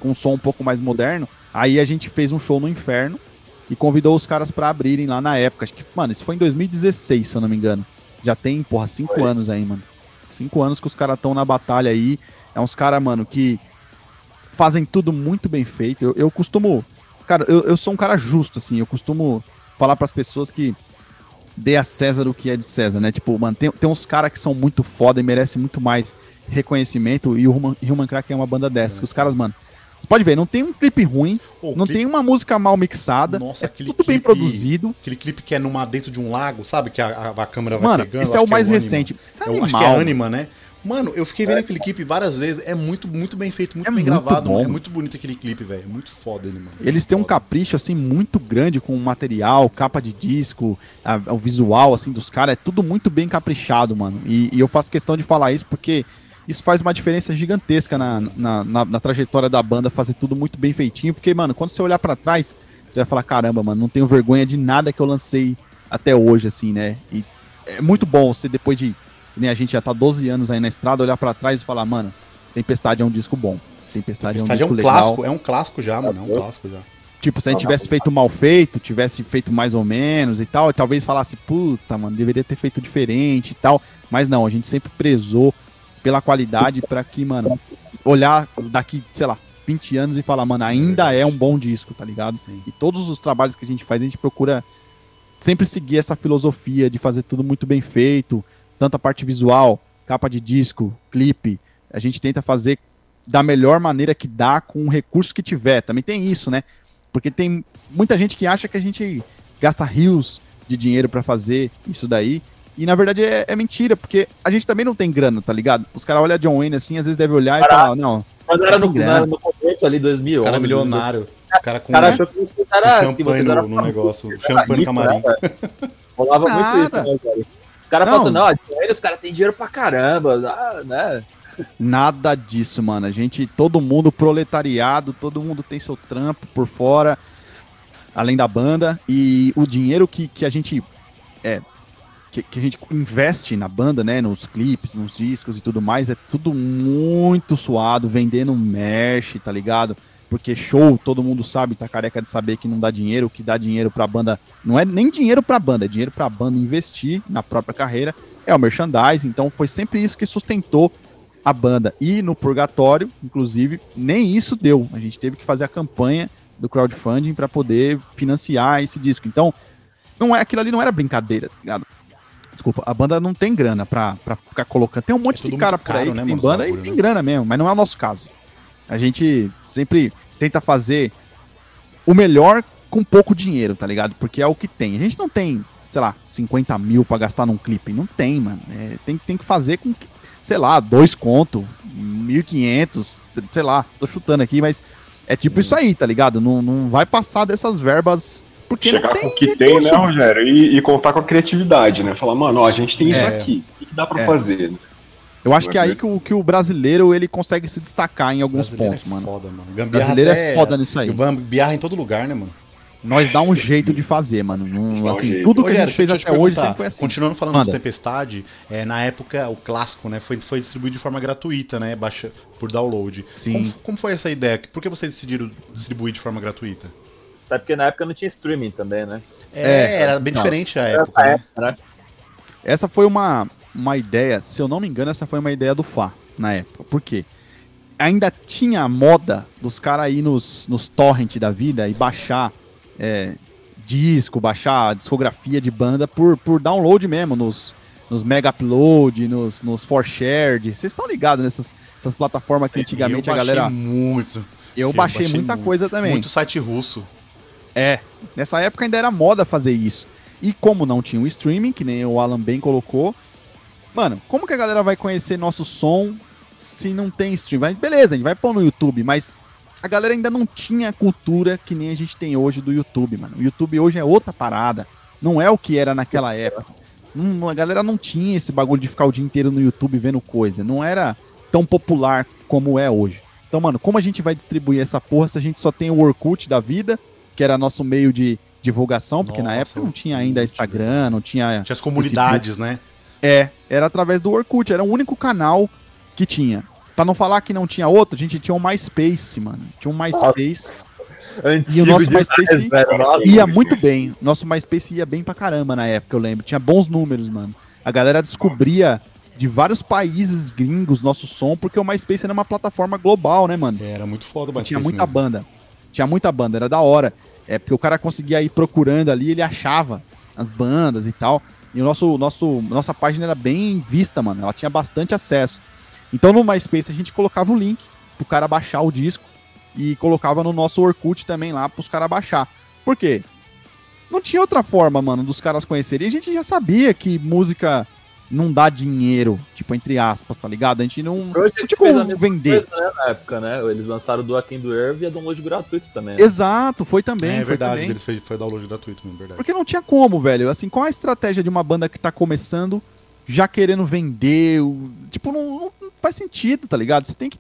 com um som um pouco mais moderno, aí a gente fez um show no inferno e convidou os caras para abrirem lá na época. Acho que, mano, isso foi em 2016, se eu não me engano. Já tem, porra, cinco foi. anos aí, mano. Cinco anos que os caras estão na batalha aí. É uns caras, mano, que fazem tudo muito bem feito. Eu, eu costumo. Cara, eu, eu sou um cara justo, assim. Eu costumo falar para as pessoas que dê a César o que é de César, né? Tipo, mano, tem, tem uns caras que são muito foda e merecem muito mais reconhecimento. E o Human, Human Crack é uma banda dessas. É. Os caras, mano, pode ver, não tem um clipe ruim, não clipe... tem uma música mal mixada, Nossa, é tudo clipe, bem produzido. Aquele clipe que é numa, dentro de um lago, sabe? Que a, a, a câmera Mano, vai pegando. Esse é o mais é recente. Isso é eu animal, acho que é Anima, né? Mano, eu fiquei vendo é. aquele clipe várias vezes. É muito, muito bem feito, muito é bem muito gravado. Bom. É muito bonito aquele clipe, velho. É muito foda ele, mano. Eles têm um capricho, assim, muito grande com o material, capa de disco, a, o visual, assim, dos caras. É tudo muito bem caprichado, mano. E, e eu faço questão de falar isso porque isso faz uma diferença gigantesca na, na, na, na, trajetória da banda, fazer tudo muito bem feitinho, porque, mano, quando você olhar para trás, você vai falar, caramba, mano, não tenho vergonha de nada que eu lancei até hoje, assim, né? E é muito bom você, depois de, né, a gente já tá 12 anos aí na estrada, olhar para trás e falar, mano, Tempestade é um disco bom. Tempestade, Tempestade é um disco é um legal. Clássico, é um clássico já, mano, é um clássico já. Tipo, se a gente tivesse feito mal feito, tivesse feito mais ou menos e tal, e talvez falasse, puta, mano, deveria ter feito diferente e tal. Mas não, a gente sempre prezou pela qualidade para que, mano, olhar daqui, sei lá, 20 anos e falar, mano, ainda é um bom disco, tá ligado? Sim. E todos os trabalhos que a gente faz, a gente procura sempre seguir essa filosofia de fazer tudo muito bem feito, tanto a parte visual, capa de disco, clipe, a gente tenta fazer da melhor maneira que dá com o recurso que tiver. Também tem isso, né? Porque tem muita gente que acha que a gente gasta rios de dinheiro para fazer isso daí. E na verdade é, é, mentira, porque a gente também não tem grana, tá ligado? Os caras olham John Wayne assim, às vezes devem olhar Caraca. e falar, não. Mas era no, era no começo ali, 2000. Os caras milionário. Os caras com cara achou que você era, champanhe que você no, no negócio. Champanhe no camarim. Né, Rolava muito isso, né, cara? Os caras pensam, não, os caras têm dinheiro pra caramba, ah, né? Nada disso, mano. A gente, todo mundo proletariado, todo mundo tem seu trampo por fora, além da banda. E o dinheiro que, que a gente é, que, que, a gente investe na banda, né? Nos clipes, nos discos e tudo mais, é tudo muito suado, vendendo merch, tá ligado? Porque show, todo mundo sabe, tá careca de saber que não dá dinheiro, que dá dinheiro pra banda. Não é nem dinheiro pra banda, é dinheiro pra banda investir na própria carreira. É o merchandising, então foi sempre isso que sustentou a banda. E no Purgatório, inclusive, nem isso deu. A gente teve que fazer a campanha do crowdfunding para poder financiar esse disco. Então, não é aquilo ali não era brincadeira, tá ligado? Desculpa, a banda não tem grana pra, pra ficar colocando. Tem um monte é de cara por aí né, que tem banda e tem né? grana mesmo, mas não é o nosso caso. A gente sempre tenta fazer o melhor com pouco dinheiro, tá ligado? Porque é o que tem. A gente não tem, sei lá, 50 mil pra gastar num clipe. Não tem, mano. É, tem, tem que fazer com, sei lá, dois conto, 1.500, sei lá, tô chutando aqui, mas é tipo hum. isso aí, tá ligado? Não, não vai passar dessas verbas porque Chegar com o que tem, né, Rogério? E, e, contar com a criatividade, né? Falar, mano, ó, a gente tem é. isso aqui. O que dá pra é. fazer? Eu acho que é aí que o, que o brasileiro ele consegue se destacar em alguns pontos, é mano. Foda, mano. O brasileiro é foda nisso aí. Gambiarra em todo lugar, né, mano? Nós dá um jeito de fazer, mano. Não, assim, tudo que a gente fez até hoje sempre foi assim. Continuando falando Manda. do Tempestade, é, na época, o clássico, né, foi, foi distribuído de forma gratuita, né, baixa, por download. Sim. Como, como foi essa ideia? Por que vocês decidiram distribuir de forma gratuita? Sabe porque na época não tinha streaming também, né? É, é era bem não. diferente a época. Né? época né? Essa foi uma, uma ideia, se eu não me engano, essa foi uma ideia do Fá na época. Por quê? Ainda tinha a moda dos caras ir nos, nos torrent da vida e baixar é, disco, baixar discografia de banda por, por download mesmo, nos, nos mega upload, nos, nos for shared. Vocês estão ligados nessas essas plataformas que antigamente a galera. Muito. Eu, eu baixei, baixei, muita muito, coisa também. Muito site russo. É, nessa época ainda era moda fazer isso. E como não tinha o streaming, que nem o Alan bem colocou, mano, como que a galera vai conhecer nosso som se não tem streaming? Beleza, a gente vai pôr no YouTube, mas a galera ainda não tinha cultura que nem a gente tem hoje do YouTube, mano. O YouTube hoje é outra parada. Não é o que era naquela época. Não, a galera não tinha esse bagulho de ficar o dia inteiro no YouTube vendo coisa. Não era tão popular como é hoje. Então, mano, como a gente vai distribuir essa porra se a gente só tem o Orkut da vida que era nosso meio de divulgação, porque Nossa, na época não tinha ainda Instagram, não tinha. Tinha as comunidades, Facebook. né? É, era através do Orkut, era o único canal que tinha. Pra não falar que não tinha outro, a gente tinha um MySpace, mano. Tinha um MySpace. e o nosso MySpace ia muito bem. Nosso MySpace ia bem pra caramba na época, eu lembro. Tinha bons números, mano. A galera descobria de vários países gringos nosso som, porque o MySpace era uma plataforma global, né, mano? É, era muito foda o MySpace. Tinha muita mesmo. banda. Tinha muita banda, era da hora. É porque o cara conseguia ir procurando ali, ele achava as bandas e tal. E o nosso, nosso, nossa página era bem vista, mano. Ela tinha bastante acesso. Então no MySpace a gente colocava o link pro cara baixar o disco e colocava no nosso Orkut também lá pros caras baixar. Por quê? Não tinha outra forma, mano, dos caras conhecerem. A gente já sabia que música não dá dinheiro, tipo, entre aspas, tá ligado? A gente não, não tinha como vender. Coisa, né, na época, né? Eles lançaram do Akin do Earth e a download gratuito também. Né? Exato, foi também. É, é verdade, também. eles foi, foi download gratuito, mesmo, verdade. Porque não tinha como, velho. Assim, qual a estratégia de uma banda que tá começando, já querendo vender? Tipo, não, não faz sentido, tá ligado? Você tem que,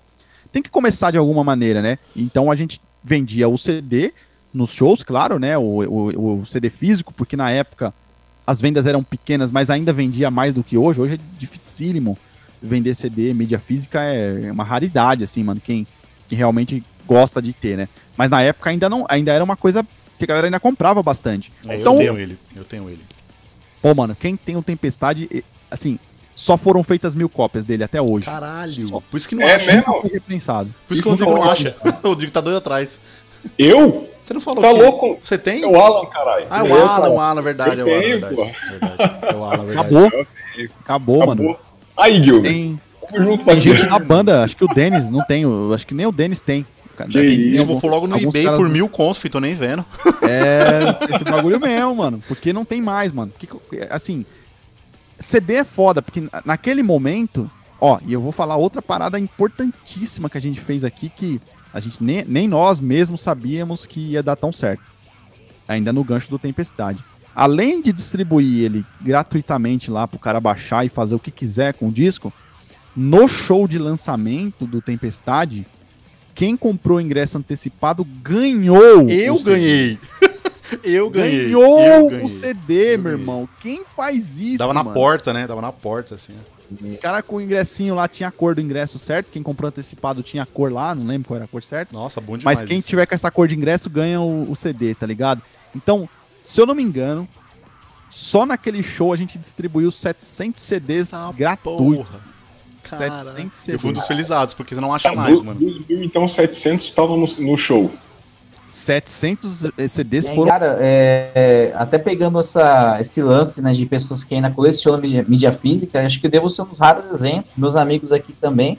tem que começar de alguma maneira, né? Então a gente vendia o CD nos shows, claro, né? O, o, o CD físico, porque na época as vendas eram pequenas, mas ainda vendia mais do que hoje. Hoje é dificílimo vender CD, mídia física é uma raridade, assim, mano. Quem, quem realmente gosta de ter, né? Mas na época ainda não, ainda era uma coisa que a galera ainda comprava bastante. É, então, eu tenho ele, eu tenho ele. Pô, mano, quem tem o Tempestade, assim, só foram feitas mil cópias dele até hoje. Caralho. Só. Por isso que não é acha. Mesmo? Repensado. Por isso que o Rodrigo não acha. o Rodrigo tá doido atrás. Eu? Você não falou Tá que... louco? Você tem? É o Alan, caralho. Ah, é o Alan, o Alan, verdade. Eu é o Alan, verdade, verdade. É o Alan, verdade. Acabou. Acabou, Acabou, mano. Aí, Gilbert. Tem, tem gente na banda, acho que o Denis não tem, acho que nem o Denis tem. Eu vou pôr logo no eBay caras... por mil contos, filho, tô nem vendo. É, esse bagulho mesmo, mano. Porque não tem mais, mano. Porque, assim, CD é foda, porque naquele momento, ó, e eu vou falar outra parada importantíssima que a gente fez aqui, que a gente nem, nem nós mesmos sabíamos que ia dar tão certo. Ainda no gancho do Tempestade. Além de distribuir ele gratuitamente lá pro cara baixar e fazer o que quiser com o disco, no show de lançamento do Tempestade, quem comprou o ingresso antecipado ganhou. Eu ganhei. Eu ganhei. Ganhou eu ganhei. o CD, eu meu ganhei. irmão. Quem faz isso? Dava na mano? porta, né? Dava na porta, assim. O cara com o ingressinho lá tinha a cor do ingresso certo. Quem comprou antecipado tinha a cor lá, não lembro qual era a cor certa. Nossa, bom demais. Mas quem isso. tiver com essa cor de ingresso ganha o, o, CD, tá ligado? Então, se eu não me engano, só naquele show a gente distribuiu 700 CDs ah, gratuitos. 700 CDs. Eu fui dos felizados, porque você não acha ah, mais, mano. Então 700 estavam no, no show. 700 CDs foram. Cara, é, é, até pegando essa, esse lance né, de pessoas que ainda colecionam mídia, mídia física, acho que eu devo ser um dos raros exemplos, meus amigos aqui também.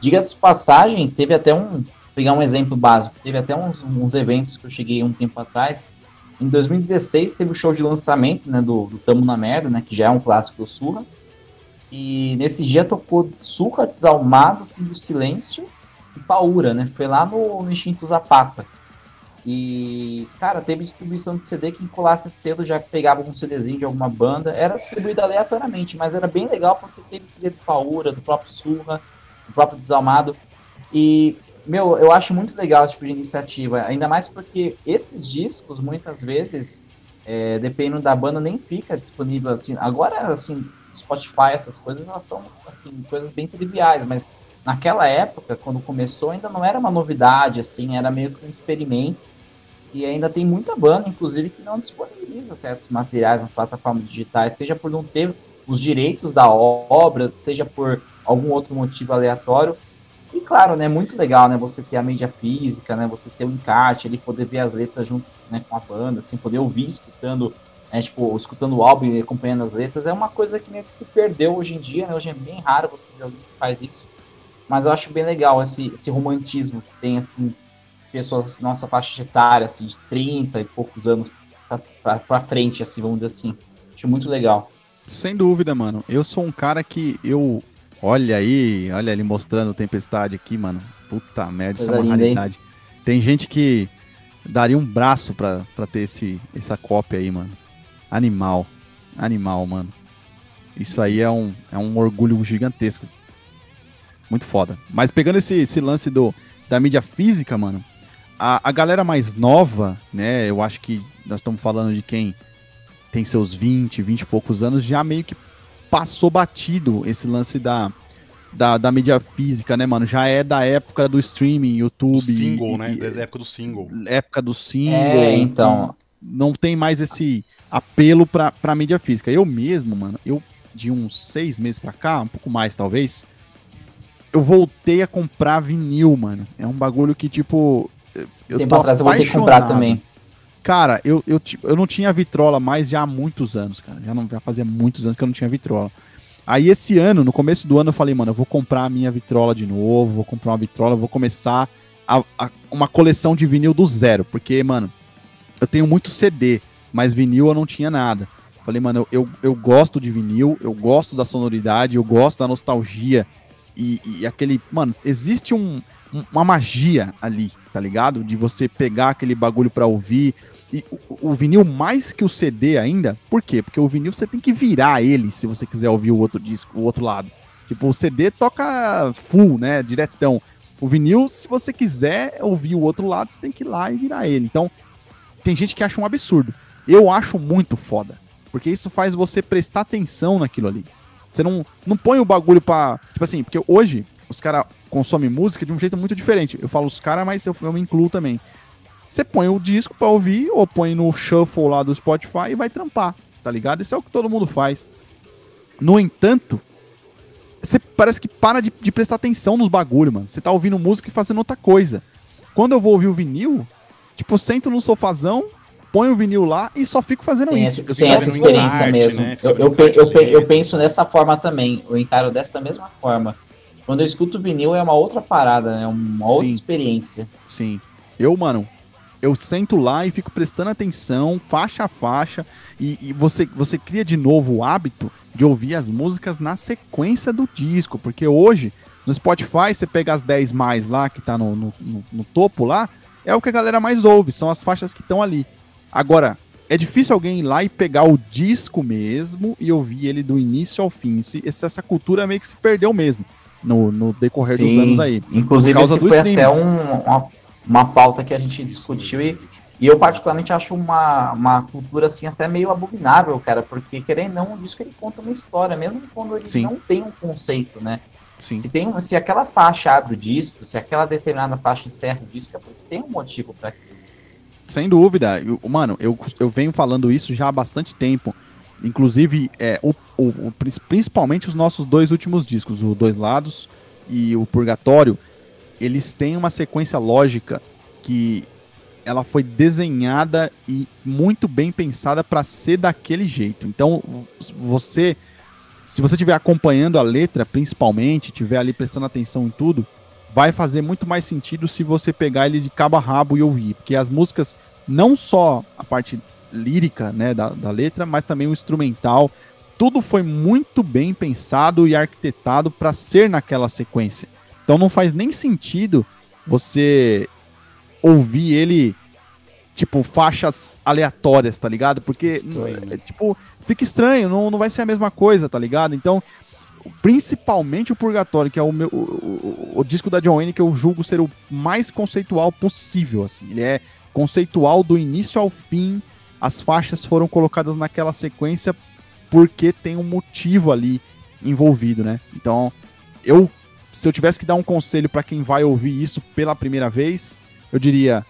Diga-se passagem, teve até um. Vou pegar um exemplo básico, teve até uns, uns eventos que eu cheguei um tempo atrás. Em 2016 teve o show de lançamento né, do, do Tamo na Merda, né, que já é um clássico do Surra. E nesse dia tocou Surra, Desalmado, Fim do Silêncio e Paura, né? Foi lá no, no Instinto Zapata. E, cara, teve distribuição de CD que colasse cedo já pegava um CDzinho de alguma banda. Era distribuído aleatoriamente, mas era bem legal porque teve CD do Paura, do próprio Surra, do próprio Desalmado. E, meu, eu acho muito legal esse tipo de iniciativa, ainda mais porque esses discos, muitas vezes, é, dependendo da banda, nem fica disponível assim. Agora, assim, Spotify, essas coisas, elas são, assim, coisas bem triviais, mas naquela época, quando começou, ainda não era uma novidade, assim, era meio que um experimento e ainda tem muita banda, inclusive, que não disponibiliza certos materiais nas plataformas digitais, seja por não ter os direitos da obra, seja por algum outro motivo aleatório. E claro, né, muito legal, né, você ter a mídia física, né, você ter o encarte, ele poder ver as letras junto, né, com a banda, assim, poder ouvir escutando, né, tipo, escutando o álbum e acompanhando as letras, é uma coisa que meio que se perdeu hoje em dia, né, hoje é bem raro você ver alguém que faz isso. Mas eu acho bem legal esse, esse romantismo que tem, assim, pessoas nossa faixa etária, assim, de 30 e poucos anos pra, frente, assim, vamos dizer assim. Acho muito legal. Sem dúvida, mano. Eu sou um cara que eu. Olha aí, olha ele mostrando tempestade aqui, mano. Puta merda, essa é uma raridade. Tem gente que daria um braço pra, pra ter esse, essa cópia aí, mano. Animal. Animal, mano. Isso aí é um, é um orgulho gigantesco. Muito foda. Mas pegando esse, esse lance do, da mídia física, mano, a, a galera mais nova, né? Eu acho que nós estamos falando de quem tem seus 20, 20 e poucos anos, já meio que passou batido esse lance da, da, da mídia física, né, mano? Já é da época do streaming, YouTube. Do single, e, né? Da época do single. Época do single. É, então. Não tem mais esse apelo pra, pra mídia física. Eu mesmo, mano, eu de uns seis meses pra cá, um pouco mais talvez, eu voltei a comprar vinil, mano. É um bagulho que, tipo, eu Tempo atrás eu vou ter que comprar também. Cara, eu, eu, eu não tinha vitrola mais já há muitos anos, cara. Já, não, já fazia muitos anos que eu não tinha vitrola. Aí esse ano, no começo do ano, eu falei, mano, eu vou comprar a minha vitrola de novo, vou comprar uma vitrola, vou começar a, a, uma coleção de vinil do zero. Porque, mano, eu tenho muito CD, mas vinil eu não tinha nada. Falei, mano, eu, eu, eu gosto de vinil, eu gosto da sonoridade, eu gosto da nostalgia. E, e aquele. Mano, existe um, uma magia ali, tá ligado? De você pegar aquele bagulho pra ouvir. E o, o, vinil mais que o CD ainda, por quê? Porque o vinil você tem que virar ele se você quiser ouvir o outro disco, o outro lado. Tipo, o CD toca full, né? Diretão. O vinil, se você quiser ouvir o outro lado, você tem que ir lá e virar ele. Então, tem gente que acha um absurdo. Eu acho muito foda. Porque isso faz você prestar atenção naquilo ali. Você não, não põe o bagulho pra. Tipo assim, porque hoje os caras consomem música de um jeito muito diferente. Eu falo os caras, mas eu, eu me incluo também. Você põe o disco pra ouvir, ou põe no shuffle lá do Spotify e vai trampar, tá ligado? Isso é o que todo mundo faz. No entanto, você parece que para de, de prestar atenção nos bagulho, mano. Você tá ouvindo música e fazendo outra coisa. Quando eu vou ouvir o vinil, tipo, sento no sofazão, ponho o vinil lá e só fico fazendo tem isso. Essa, tem essa experiência arte, mesmo. Né? Eu, eu, eu, eu, penso dessa forma também, eu encaro dessa mesma forma. Quando eu escuto vinil é uma outra parada, é uma outra Sim. experiência. Sim. Eu, mano, eu sento lá e fico prestando atenção, faixa a faixa, e, e, você, você cria de novo o hábito de ouvir as músicas na sequência do disco, porque hoje, no Spotify, você pega as 10 mais lá, que tá no, no, no, no topo lá, é o que a galera mais ouve, são as faixas que estão ali. Agora, é difícil alguém ir lá e pegar o disco mesmo e ouvir ele do início ao fim. Essa cultura meio que se perdeu mesmo no, no decorrer Sim, dos anos aí. Inclusive, esse foi até um, uma, uma pauta que a gente discutiu e, e eu particularmente acho uma, uma cultura assim até meio abominável, cara, porque querendo ou não, o disco ele conta uma história, mesmo quando ele Sim. não tem um conceito, né? Sim. Se, tem, se aquela faixa abre o disco, se aquela determinada faixa encerra o disco, é porque tem um motivo para aquilo. Sem dúvida. Eu, mano, eu, eu venho falando isso já há bastante tempo. Inclusive, é, o, o, principalmente os nossos dois últimos discos, o Dois Lados e o Purgatório, eles têm uma sequência lógica que ela foi desenhada e muito bem pensada para ser daquele jeito. Então, você, se você estiver acompanhando a letra, principalmente, estiver ali prestando atenção em tudo, vai fazer muito mais sentido se você pegar ele de cabo a rabo e ouvir, porque as músicas, não só a parte lírica né, da, da letra, mas também o instrumental, tudo foi muito bem pensado e arquitetado para ser naquela sequência. Então não faz nem sentido você ouvir ele tipo faixas aleatórias, tá ligado? Porque é, tipo fica estranho, não, não vai ser a mesma coisa, tá ligado? Então principalmente o Purgatório, que é o, meu, o, o, o, disco da John Wayne que eu julgo ser o mais conceitual possível, assim. Ele é conceitual do início ao fim. As faixas foram colocadas naquela sequência porque tem um motivo ali envolvido, né? Então, eu se eu tivesse que dar um conselho para quem vai ouvir isso pela primeira vez, eu diria: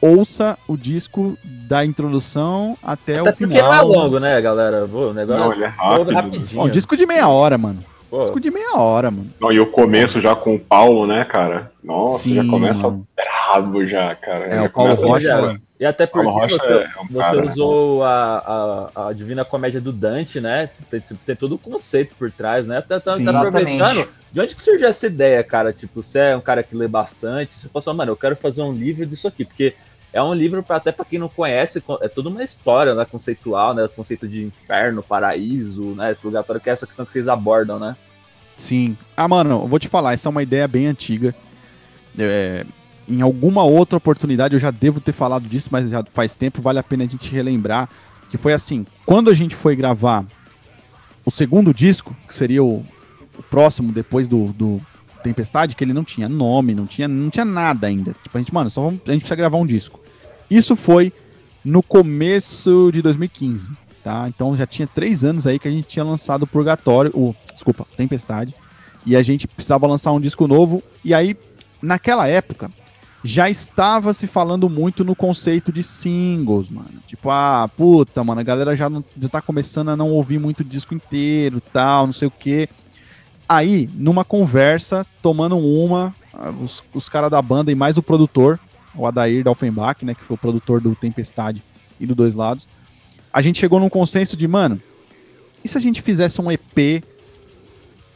ouça o disco da introdução até, até o final. Porque não é longo, né, galera? o negócio não, ele é rápido. rapidinho. um disco de meia hora, mano. Pô. Disco de meia hora, mano. Não, e o começo já com o Paulo, né, cara? Nossa, Sim, já começa mano. errado já, cara. É, já o Paulo Rocha. E até porque você, é um você cara, usou né? a, a, a, Divina Comédia do Dante, né? Tem, tem todo o conceito por trás, né? Tá, tá, Sim, tá aproveitando. De onde que surgiu essa ideia, cara? Tipo, você é um cara que lê bastante. Você falou assim, mano, eu quero fazer um livro disso aqui, porque é um livro para até para quem não conhece, é toda uma história né, conceitual, né? O conceito de inferno, paraíso, né? Purgatório, que é essa questão que vocês abordam, né? Sim. Ah, mano, eu vou te falar, essa é uma ideia bem antiga. É, em alguma outra oportunidade eu já devo ter falado disso, mas já faz tempo, vale a pena a gente relembrar. Que foi assim, quando a gente foi gravar o segundo disco, que seria o, o próximo depois do, do Tempestade, que ele não tinha nome, não tinha, não tinha nada ainda. Tipo, a gente, mano, só vamos, a gente precisa gravar um disco. Isso foi no começo de 2015, tá? Então já tinha três anos aí que a gente tinha lançado o Purgatório, o, desculpa, Tempestade, e a gente precisava lançar um disco novo, e aí, naquela época, já estava se falando muito no conceito de singles, mano. Tipo, ah, puta, mano, a galera já, não, já tá começando a não ouvir muito disco inteiro, tal, não sei o quê. Aí, numa conversa, tomando uma, os, os caras da banda e mais o produtor, o Adair Dalfenbach, né, que foi o produtor do Tempestade e do Dois Lados, a gente chegou num consenso de, mano, e se a gente fizesse um EP,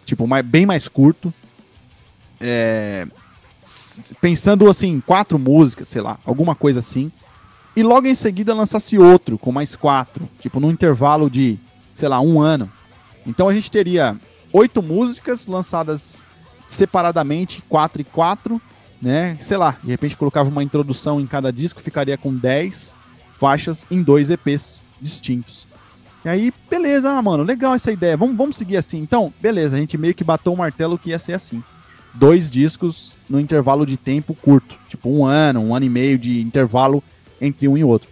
tipo, mais, bem mais curto, é, pensando assim, quatro músicas, sei lá, alguma coisa assim, e logo em seguida lançasse outro com mais quatro, tipo, num intervalo de, sei lá, um ano. Então a gente teria oito músicas lançadas separadamente, quatro e quatro, né? Sei lá, de repente colocava uma introdução em cada disco, ficaria com 10 faixas em dois EPs distintos. E aí, beleza, ah, mano, legal essa ideia. Vamos, vamos seguir assim. Então, beleza, a gente meio que bateu o martelo que ia ser assim. Dois discos no intervalo de tempo curto, tipo um ano, um ano e meio de intervalo entre um e outro.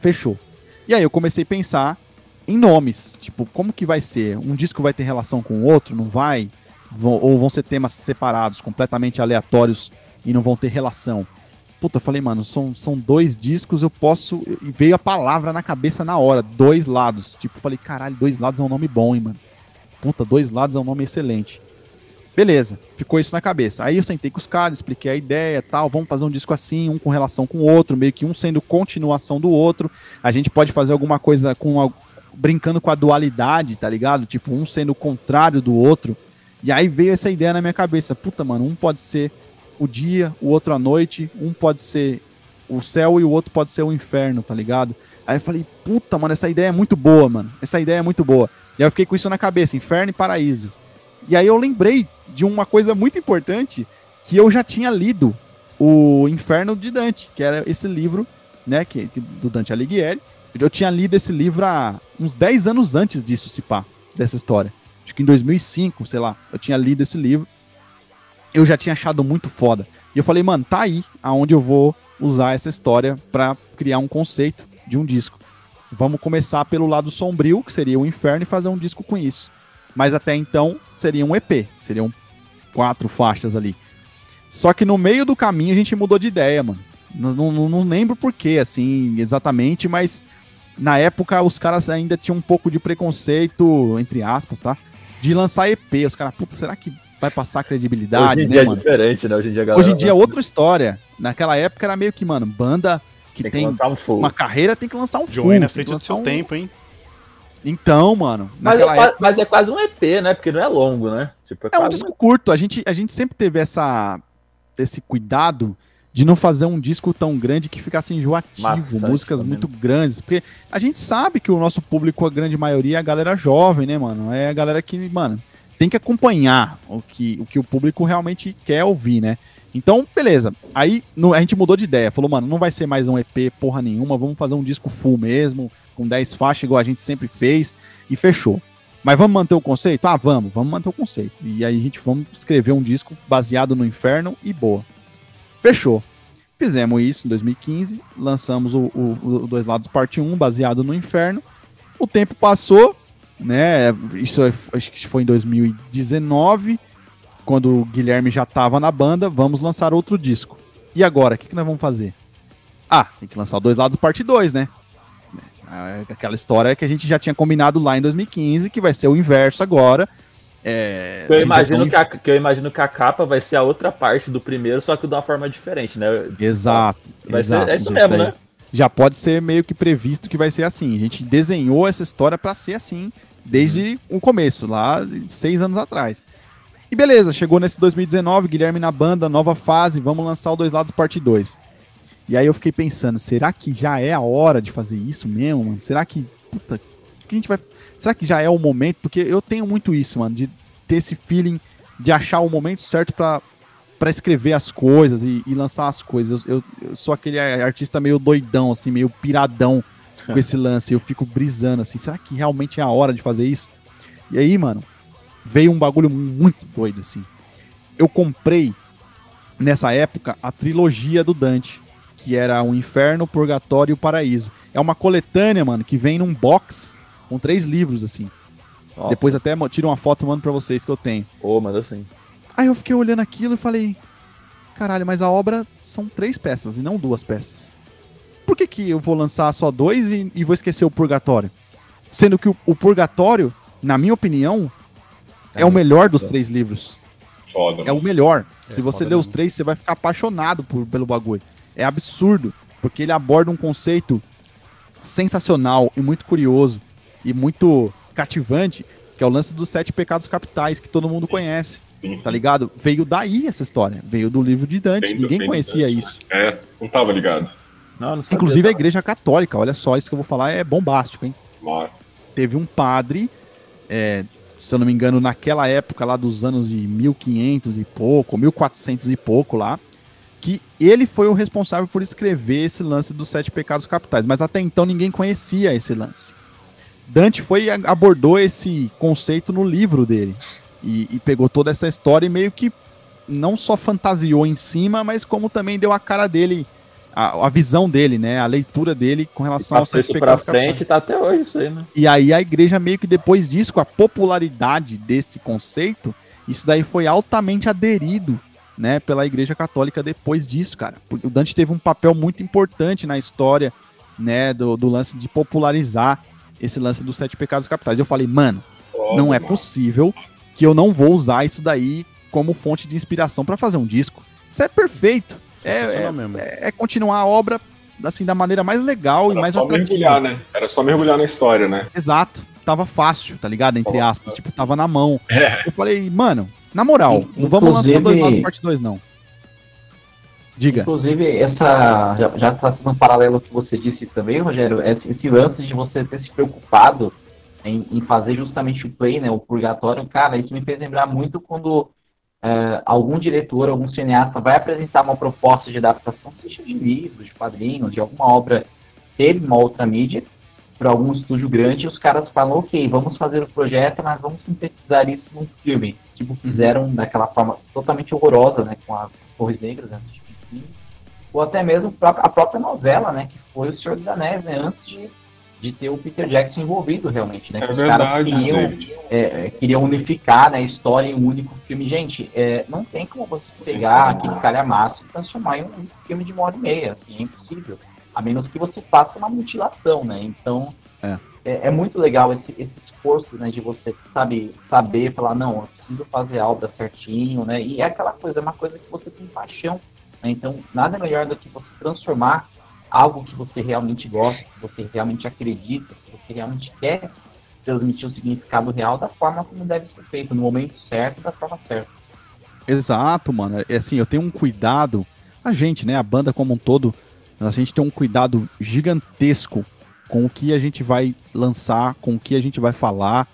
Fechou. E aí eu comecei a pensar em nomes, tipo, como que vai ser? Um disco vai ter relação com o outro? Não vai? ou vão ser temas separados, completamente aleatórios e não vão ter relação. Puta, eu falei, mano, são, são dois discos, eu posso. E veio a palavra na cabeça na hora, dois lados. Tipo, falei, caralho, dois lados é um nome bom, hein, mano. Puta, dois lados é um nome excelente. Beleza, ficou isso na cabeça. Aí eu sentei com os caras, expliquei a ideia, tal, vamos fazer um disco assim, um com relação com o outro, meio que um sendo continuação do outro. A gente pode fazer alguma coisa com brincando com a dualidade, tá ligado? Tipo, um sendo o contrário do outro. E aí veio essa ideia na minha cabeça. Puta, mano, um pode ser o dia, o outro a noite, um pode ser o céu e o outro pode ser o inferno, tá ligado? Aí eu falei, puta, mano, essa ideia é muito boa, mano. Essa ideia é muito boa. E aí eu fiquei com isso na cabeça, inferno e paraíso. E aí eu lembrei de uma coisa muito importante que eu já tinha lido o Inferno de Dante, que era esse livro, né, que, do Dante Alighieri. Eu tinha lido esse livro há uns 10 anos antes disso, se pá, dessa história. Acho que em 2005, sei lá, eu tinha lido esse livro. Eu já tinha achado muito foda. E eu falei, mano, tá aí aonde eu vou usar essa história para criar um conceito de um disco. Vamos começar pelo lado sombrio, que seria o inferno, e fazer um disco com isso. Mas até então seria um EP, seriam quatro faixas ali. Só que no meio do caminho a gente mudou de ideia, mano. Não, não, não lembro porquê, assim, exatamente, mas na época os caras ainda tinham um pouco de preconceito, entre aspas, tá? De lançar EP. Os caras, puta, será que vai passar credibilidade? Hoje em né, dia é diferente, né? Hoje em dia, galera... Hoje em dia é outra história. Naquela época era meio que, mano, banda que tem, tem que um uma carreira tem que lançar um full. na frente do seu um... tempo, hein? Então, mano. Mas é, época... mas é, quase um EP, né? Porque não é longo, né? Tipo, é, é um disco um... curto. A gente, a gente sempre teve essa, esse cuidado de não fazer um disco tão grande que ficasse enjoativo, Maçante músicas também. muito grandes. Porque a gente sabe que o nosso público, a grande maioria, é a galera jovem, né, mano? É a galera que, mano, tem que acompanhar o que o, que o público realmente quer ouvir, né? Então, beleza. Aí no, a gente mudou de ideia. Falou, mano, não vai ser mais um EP porra nenhuma, vamos fazer um disco full mesmo com 10 faixas, igual a gente sempre fez, e fechou. Mas vamos manter o conceito? Ah, vamos, vamos manter o conceito. E aí a gente vamos escrever um disco baseado no inferno e boa. Fechou. Fizemos isso em 2015, lançamos o, o, o Dois Lados Parte 1, baseado no inferno. O tempo passou, né? Isso é, acho que foi em 2019, quando o Guilherme já estava na banda. Vamos lançar outro disco. E agora, o que, que nós vamos fazer? Ah, tem que lançar o Dois Lados Parte 2, né? É aquela história que a gente já tinha combinado lá em 2015, que vai ser o inverso agora. É, eu, imagino que, a, que eu imagino que a capa vai ser a outra parte do primeiro, só que de uma forma diferente, né? Exato. Vai exato, ser, é isso mesmo, né? Já pode ser meio que previsto que vai ser assim. A gente desenhou essa história para ser assim desde uhum. o começo, lá seis anos atrás. E beleza, chegou nesse 2019, Guilherme na banda, nova fase, vamos lançar o Dois Lados Parte 2. E aí eu fiquei pensando, será que já é a hora de fazer isso mesmo, mano? Será que. Puta, que a gente vai. Será que já é o momento? Porque eu tenho muito isso, mano, de ter esse feeling de achar o momento certo para para escrever as coisas e, e lançar as coisas. Eu, eu, sou aquele artista meio doidão, assim, meio piradão com esse lance. Eu fico brisando, assim, será que realmente é a hora de fazer isso? E aí, mano, veio um bagulho muito doido, assim. Eu comprei, nessa época, a trilogia do Dante que era o Inferno, o Purgatório e o Paraíso. É uma coletânea, mano, que vem num box com três livros, assim. Nossa. Depois até tiro uma foto e mando pra vocês que eu tenho. Ô, oh, manda assim. Aí eu fiquei olhando aquilo e falei, caralho, mas a obra são três peças e não duas peças. Por que, que eu vou lançar só dois e, e vou esquecer o Purgatório? Sendo que o, o Purgatório, na minha opinião, é, o melhor dos três livros. Foda, é o melhor. É, Se você ler os três, você vai ficar apaixonado por, pelo bagulho é absurdo, porque ele aborda um conceito sensacional e muito curioso e muito cativante, que é o lance dos sete pecados capitais que todo mundo conhece. Tá ligado? Veio daí essa história. Veio do livro de Dante. Ninguém conhecia isso. É, não tava ligado. Não, não Inclusive a igreja católica, olha só, isso que eu vou falar é bombástico, hein? Nossa. Teve um padre, é, se eu não me engano, naquela época lá dos anos de 1500 e pouco, 1400 e pouco lá, que ele foi o responsável por escrever esse lance dos sete pecados capitais, mas até então ninguém conhecia esse lance. Dante foi abordou esse conceito no livro dele e, e, pegou toda essa história e meio que não só fantasiou em cima, mas como também deu a cara dele, a, a visão dele, né, a leitura dele com relação aos sete pecados pra frente, capitais. Tá até hoje isso aí, né? E aí a igreja meio que depois disso, com a popularidade desse conceito, isso daí foi altamente aderido né, pela Igreja Católica depois disso, cara. O Dante teve um papel muito importante na história, né, do, do lance de popularizar esse lance dos sete pecados capitais. Eu falei, mano, oh, não é possível que eu não vou usar isso daí como fonte de inspiração para fazer um disco. Isso é perfeito. É, é, é, é, continuar a obra assim da maneira mais legal Era e mais só mergulhar, né? Era só mergulhar na história, né? Exato. Tava fácil, tá ligado? Entre aspas, tipo, tava na mão. É. Eu falei, mano, na moral, não vamos lançar dois lados parte 2 não. Diga. Inclusive, essa. Já, já tá sendo um paralelo que você disse também, Rogério, esse, esse lance de você ter se preocupado em, em, fazer justamente o play, né? O purgatório, cara, isso me fez lembrar muito quando é, algum diretor, algum cineasta vai apresentar uma proposta de adaptação, seja de livros, de quadrinhos, de alguma obra ter uma outra mídia, para algum estúdio grande, e os caras falam, ok, vamos fazer o projeto, mas vamos sintetizar isso num filme. Tipo, uhum. fizeram daquela forma totalmente horrorosa, né? Com as Torres Negras, antes de ou até mesmo a própria novela, né, que foi O Senhor dos Anéis, né, antes de, de ter o Peter Jackson envolvido realmente, né, é os verdade, caras queriam, é, é, queriam unificar né, a história em um único filme. Gente, é, não tem como você pegar aquele calhamaço e transformar em um filme de uma hora e meia, assim, é impossível, a menos que você faça uma mutilação, né, então... É. É, é, muito legal esse, esse esforço, né, de você, sabe, saber, falar, não, eu preciso fazer a obra certinho, né, e é aquela coisa, é uma coisa que você tem paixão né? Então, nada melhor do que você transformar algo que você realmente gosta, que você realmente acredita, que você realmente quer transmitir o significado real da forma como deve ser feito, no momento certo, da forma certa. Exato, mano. É assim, eu tenho um cuidado, a gente, né, a banda como um todo, a gente tem um cuidado gigantesco com o que a gente vai lançar, com o que a gente vai falar.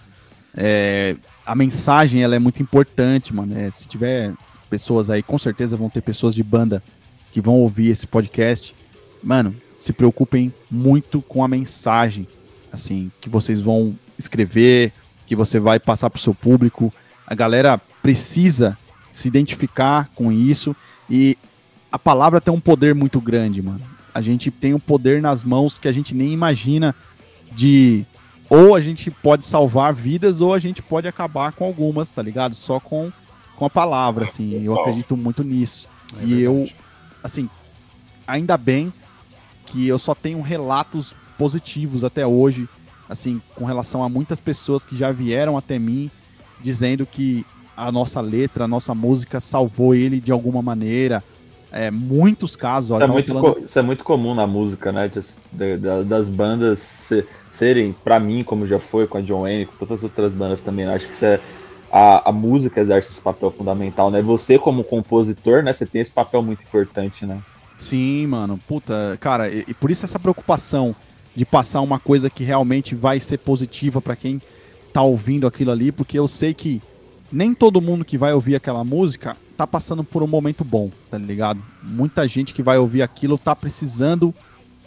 É, a mensagem ela é muito importante, mano. É, se tiver pessoas aí, com certeza vão ter pessoas de banda que vão ouvir esse podcast. Mano, se preocupem muito com a mensagem, assim, que vocês vão escrever, que você vai passar para o seu público. A galera precisa se identificar com isso e a palavra tem um poder muito grande, mano. A gente tem um poder nas mãos que a gente nem imagina de ou a gente pode salvar vidas ou a gente pode acabar com algumas, tá ligado? Só com com a palavra, assim. Eu acredito muito nisso. É e eu, assim, ainda bem que eu só tenho relatos positivos até hoje, assim, com relação a muitas pessoas que já vieram até mim dizendo que a nossa letra, a nossa música salvou ele de alguma maneira. É, muitos casos. Ó, isso, é muito falando... isso, é muito, comum na música, né? De, de, das bandas serem, para mim, como já foi com a John Wayne, com todas as outras bandas também. Acho que isso é, a, a música exerce esse papel fundamental, né? Você, como compositor, né? Você tem esse papel muito importante, né? Sim, mano. Puta, cara, e, e por isso essa preocupação de passar uma coisa que realmente vai ser positiva para quem tá ouvindo aquilo ali, porque eu sei que nem todo mundo que vai ouvir aquela música tá passando por um momento bom, tá ligado? Muita gente que vai ouvir aquilo tá precisando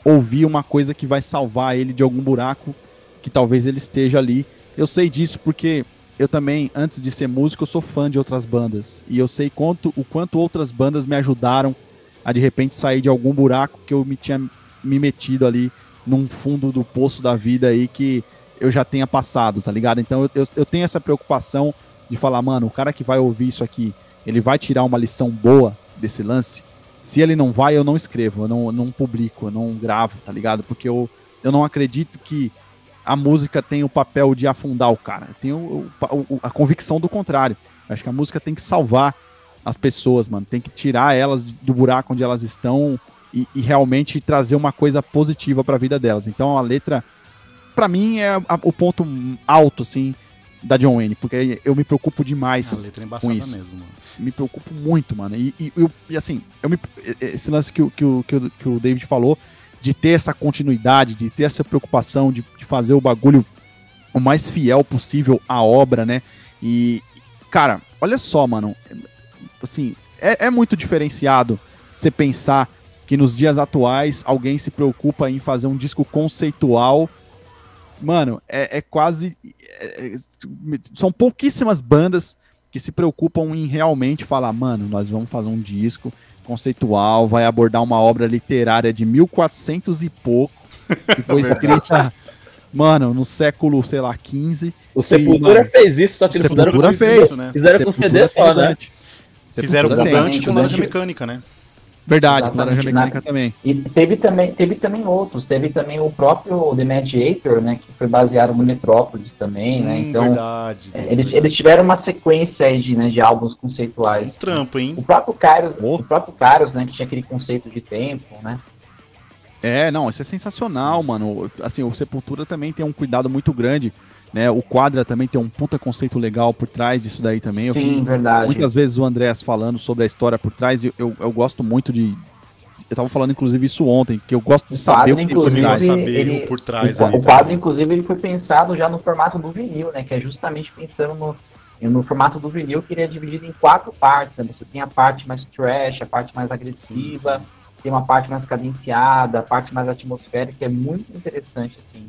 ouvir uma coisa que vai salvar ele de algum buraco que talvez ele esteja ali. Eu sei disso porque eu também, antes de ser músico, eu sou fã de outras bandas. E eu sei quanto, o quanto outras bandas me ajudaram a de repente sair de algum buraco que eu me tinha me metido ali num fundo do poço da vida aí que eu já tenha passado, tá ligado? Então eu, eu, eu tenho essa preocupação de falar, mano, o cara que vai ouvir isso aqui, ele vai tirar uma lição boa desse lance. Se ele não vai, eu não escrevo, eu não, eu não publico, eu não gravo, tá ligado? Porque eu, eu não acredito que a música tem o papel de afundar o cara. Tem o, o, a convicção do contrário. acho que a música tem que salvar as pessoas, mano. Tem que tirar elas do buraco onde elas estão e, e realmente trazer uma coisa positiva para a vida delas. Então a letra, para mim, é a, o ponto alto, assim, da John Wayne, porque eu me preocupo demais é com isso. Mesmo, mano. Me preocupo muito, mano. E, e, e assim, eu me, esse lance que, que, que, que o David falou de ter essa continuidade, de ter essa preocupação de, de fazer o bagulho o mais fiel possível à obra, né? E, cara, olha só, mano. Assim, é, é muito diferenciado você pensar que nos dias atuais alguém se preocupa em fazer um disco conceitual. Mano, é, é quase. É, são pouquíssimas bandas que se preocupam em realmente falar, mano, nós vamos fazer um disco conceitual, vai abordar uma obra literária de 1400 e pouco, que foi escrita, mano, no século, sei lá, 15. O Sepultura e, fez isso, só que eles Sepultura fez, isso, né? Fizeram com CD só, né? Fizeram com Dante com laranja mecânica, né? Verdade, com Laranja Mecânica na... também. E teve também, teve também outros. Teve também o próprio The Mediator, né? Que foi baseado no Metrópolis também, né? hum, né? Então, verdade, é, eles, eles tiveram uma sequência aí de, né, de álbuns conceituais. Um trampo, hein? O próprio Kairos, oh. o próprio Kairos, né? Que tinha aquele conceito de tempo, né? É, não, isso é sensacional, mano. Assim, o Sepultura também tem um cuidado muito grande, né? O Quadra também tem um puta conceito legal por trás disso daí também. Eu Sim, verdade. Muitas vezes o Andrés falando sobre a história por trás, eu, eu, eu gosto muito de, eu tava falando, inclusive, isso ontem, que eu gosto de o saber o que por trás. Ele, por trás. O, o quadro, inclusive, ele foi pensado já no formato do vinil, né? Que é justamente pensando no, no formato do vinil, que ele é dividido em quatro partes. Né? Você tem a parte mais trash, a parte mais agressiva, tem uma parte mais cadenciada, a parte mais atmosférica, é muito interessante, assim.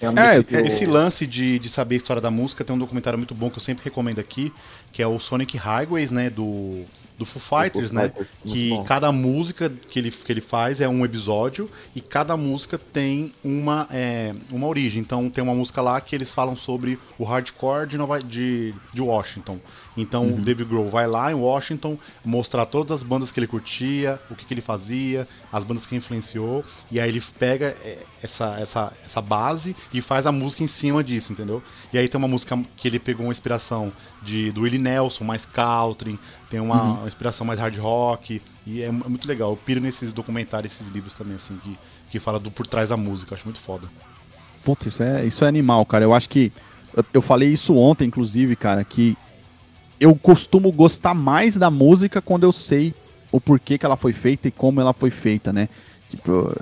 É, esse lance de, de saber a história da música tem um documentário muito bom que eu sempre recomendo aqui, que é o Sonic Highways, né, do do Foo Fighters, né? Fighters, que bom. cada música que ele, que ele faz é um episódio e cada música tem uma, é, uma origem. Então tem uma música lá que eles falam sobre o hardcore de, Nova, de, de Washington. Então uhum. o David Grohl vai lá em Washington mostrar todas as bandas que ele curtia, o que, que ele fazia, as bandas que influenciou, e aí ele pega é, essa, essa, essa base e faz a música em cima disso, entendeu? E aí tem uma música que ele pegou uma inspiração de, do Willie Nelson, mais country, tem uma, uhum. uma inspiração mais hard rock, e é, é, muito legal. Eu piro nesses documentários, esses livros também, assim, que, que fala do por trás da música, eu acho muito foda. Putz, isso é, isso é animal, cara. Eu acho que. Eu, eu falei isso ontem, inclusive, cara, que eu costumo gostar mais da música quando eu sei o porquê que ela foi feita e como ela foi feita, né? Tipo,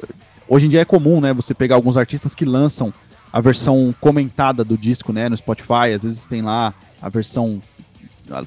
hoje em dia é comum, né, você pegar alguns artistas que lançam a versão comentada do disco, né, no Spotify, às vezes tem lá a versão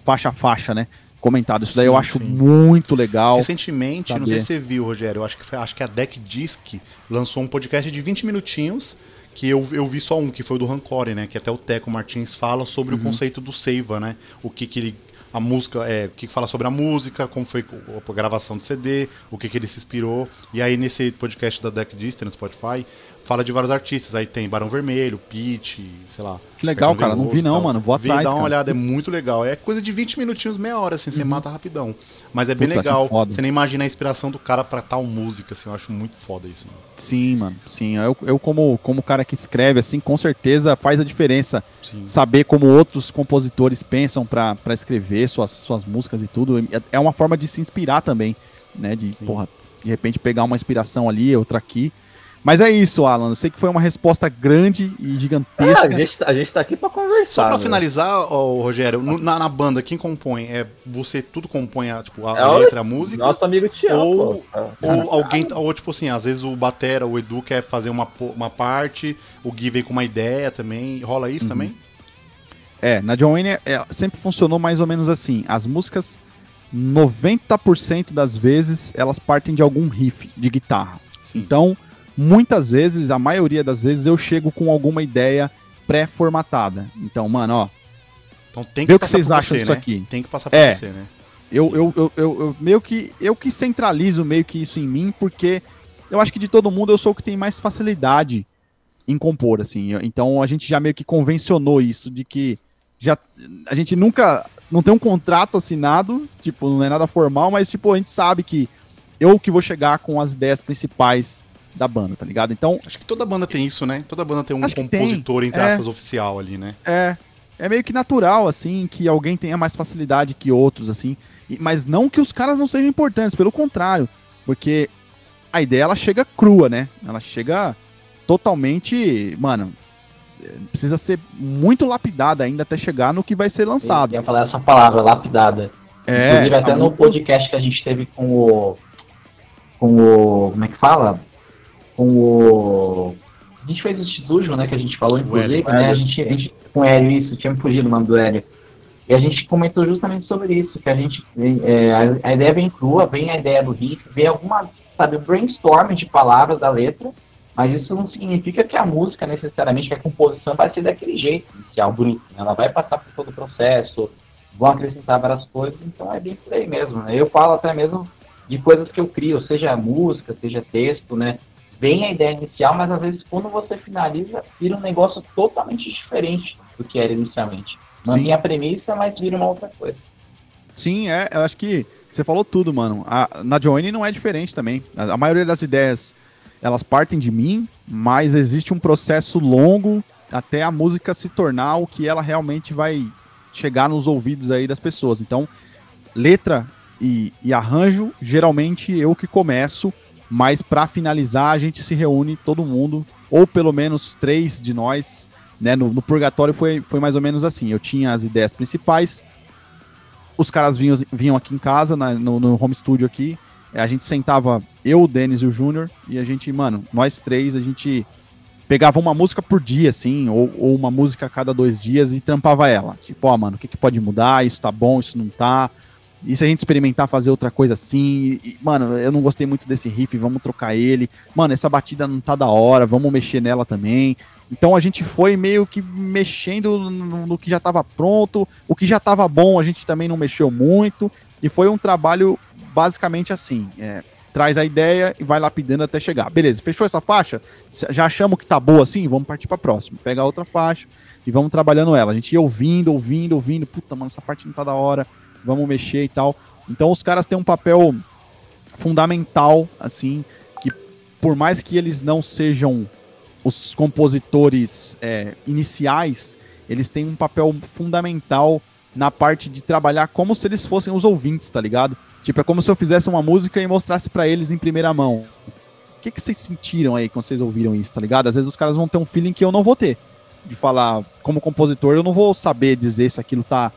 faixa a faixa, né, comentado. Isso daí sim, eu acho sim. muito legal. Recentemente, saber. não sei se você viu, Rogério, eu acho que foi, acho que a Deck Disc lançou um podcast de 20 minutinhos que eu, eu vi só um, que foi o do Rancore, né? Que até o Teco Martins fala sobre uhum. o conceito do Seiva, né? O que, que ele. A música, é, o que, que fala sobre a música, como foi a gravação do CD, o que, que ele se inspirou. E aí nesse podcast da Deck Distance no Spotify, fala de vários artistas. Aí tem Barão Vermelho, Pete, sei lá. Que legal, cara. Não vi não, mano. Vou atrás, Dá uma cara. olhada, é muito legal. É coisa de 20 minutinhos, meia hora, assim, uhum. você mata rapidão. Mas é bem Puta, legal. Você nem imagina a inspiração do cara pra tal música, assim. Eu acho muito foda isso. Mano. Sim, mano. Sim. Eu, eu como, como cara que escreve, assim, com certeza faz a diferença. Sim. Saber como outros compositores pensam pra, pra escrever suas, suas músicas e tudo. É, é uma forma de se inspirar também, né? De, Sim. porra, de repente pegar uma inspiração ali, outra aqui mas é isso, Alan. Eu sei que foi uma resposta grande e gigantesca. Ah, a, gente, a gente tá aqui pra conversar. Só pra finalizar, oh, Rogério, no, na, na, banda, quem compõe? É você tudo compõe a, tipo, a, é a letra, a música? Nosso amigo Tião. Ou, ou alguém, ou tipo assim, às vezes o Batera, o Edu quer fazer uma, uma parte, o Gui vem com uma ideia também. Rola isso uhum. também? É, na John Wayne é, sempre funcionou mais ou menos assim. As músicas, 90% das vezes, elas partem de algum riff de guitarra. Sim. Então muitas vezes, a maioria das vezes, eu chego com alguma ideia pré-formatada. Então, mano, ó. Então tem que vê o que vocês acham você, disso né? aqui. Tem que passar por é, você, né? Eu, eu, eu, eu, eu, meio que eu que centralizo meio que isso em mim, porque eu acho que de todo mundo eu sou o que tem mais facilidade em compor, assim. Então a gente já meio que convencionou isso de que já a gente nunca não tem um contrato assinado, tipo, não é nada formal, mas tipo, a gente sabe que eu que vou chegar com as ideias principais da banda, tá ligado? Então. Acho que toda banda tem isso, né? Toda banda tem um compositor, tem. entre é, aspas, oficial ali, né? É. É meio que natural, assim, que alguém tenha mais facilidade que outros, assim. E, mas não que os caras não sejam importantes, pelo contrário. Porque a ideia, ela chega crua, né? Ela chega totalmente. Mano, precisa ser muito lapidada ainda até chegar no que vai ser lançado. Eu ia falar essa palavra, lapidada. É, Inclusive, até no muito... podcast que a gente teve com o. Com o. Como é que fala? Com o. A gente fez o Sujo, né? Que a gente falou, inclusive, né? A gente, a gente, com o Hélio, isso, tinha me fugido o nome do Hélio. E a gente comentou justamente sobre isso, que a gente. É, a, a, ideia vem crua, vem a ideia do riff, vem alguma, sabe, brainstorm de palavras da letra, mas isso não significa que a música necessariamente, que a composição vai ser daquele jeito, inicial, bonito. Né? Ela vai passar por todo o processo, vão acrescentar várias coisas, então é bem por aí mesmo. Né? Eu falo até mesmo de coisas que eu crio, seja música, seja texto, né? Vem a ideia inicial, mas às vezes quando você finaliza, vira um negócio totalmente diferente do que era inicialmente. Mantém a premissa, mas vira uma outra coisa. Sim, é, eu acho que você falou tudo, mano. A, na Joanne não é diferente também. A, a, maioria das ideias, elas partem de mim, mas existe um processo longo até a música se tornar o que ela realmente vai chegar nos ouvidos aí das pessoas. Então, letra e, e arranjo, geralmente eu que começo, mas para finalizar a gente se reúne todo mundo, ou pelo menos três de nós, né? No, no Purgatório foi, foi mais ou menos assim. Eu tinha as ideias principais, os caras vinham, vinham aqui em casa, na, no, no, home studio aqui. A gente sentava, eu, o Denis e o Júnior, e a gente, mano, nós três, a gente pegava uma música por dia, assim, ou, ou uma música a cada dois dias e trampava ela. Tipo, ó, mano, o que, que pode mudar? Isso tá bom, isso não tá. E se a gente experimentar fazer outra coisa assim, e, mano, eu não gostei muito desse riff, vamos trocar ele. Mano, essa batida não tá da hora, vamos mexer nela também. Então a gente foi meio que mexendo no, que já estava pronto, o que já estava bom a gente também não mexeu muito, e foi um trabalho basicamente assim: é, traz a ideia e vai lapidando até chegar. Beleza, fechou essa faixa? Já achamos que tá boa assim? Vamos partir para próxima. Pega outra faixa e vamos trabalhando ela. A gente ia ouvindo, ouvindo, ouvindo. Puta, mano, essa parte não tá da hora, vamos mexer e tal. Então os caras têm um papel fundamental, assim, que por mais que eles não sejam os compositores é, iniciais, eles têm um papel fundamental na parte de trabalhar como se eles fossem os ouvintes, tá ligado? Tipo, é como se eu fizesse uma música e mostrasse para eles em primeira mão. O que, que vocês sentiram aí quando vocês ouviram isso, tá ligado? Às vezes os caras vão ter um feeling que eu não vou ter. De falar, como compositor, eu não vou saber dizer se aquilo tá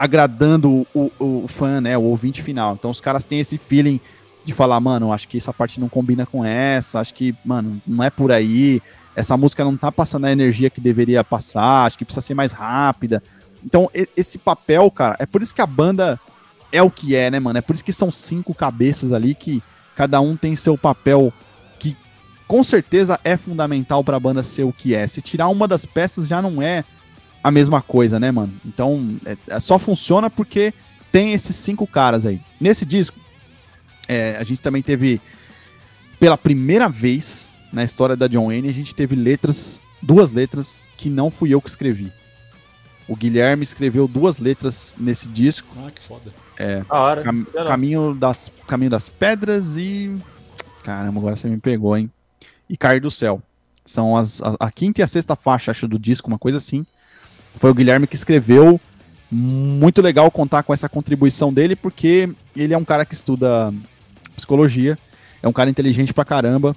agradando o, o, o fã, né? O ouvinte final. Então os caras têm esse feeling de falar, mano, acho que essa parte não combina com essa, acho que, mano, não é por aí, essa música não tá passando a energia que deveria passar, acho que precisa ser mais rápida. Então, esse papel, cara, é por isso que a banda é o que é, né, mano? É por isso que são cinco cabeças ali que cada um tem seu papel que com certeza é fundamental para a banda ser o que é. Se tirar uma das peças já não é a mesma coisa, né, mano? Então, é, é só funciona porque tem esses cinco caras aí. Nesse disco, é, a gente também teve, pela primeira vez na história da John Wayne, a gente teve letras, duas letras que não fui eu que escrevi. O Guilherme escreveu duas letras nesse disco. Ah, que foda. É, hora, cam caminho, das, caminho das Pedras e. Caramba, agora você me pegou, hein? E Cair do Céu. São as, a, a quinta e a sexta faixa, acho, do disco, uma coisa assim. Foi o Guilherme que escreveu. Muito legal contar com essa contribuição dele, porque ele é um cara que estuda psicologia, é um cara inteligente pra caramba,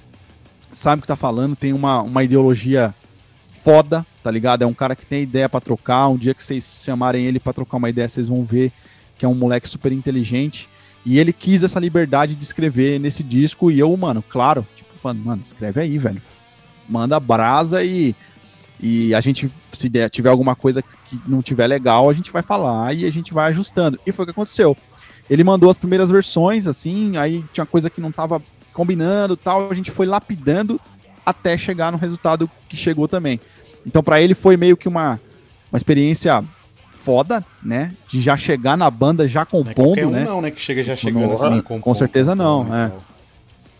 sabe o que tá falando, tem uma, uma ideologia foda, tá ligado? É um cara que tem ideia para trocar. Um dia que vocês chamarem ele para trocar uma ideia, vocês vão ver que é um moleque super inteligente. E ele quis essa liberdade de escrever nesse disco. E eu, mano, claro, tipo, mano, mano escreve aí, velho. Manda brasa e, e a gente, se der, tiver alguma coisa que não tiver legal, a gente vai falar e a gente vai ajustando. E foi o que aconteceu. Ele mandou as primeiras versões, assim, aí tinha coisa que não tava combinando tal, a gente foi lapidando até chegar no resultado que chegou também. Então, para ele foi meio que uma, uma experiência foda, né? De já chegar na banda já compondo, não é né? Não, né? Que chega já chegando assim, compondo, Com certeza não, é.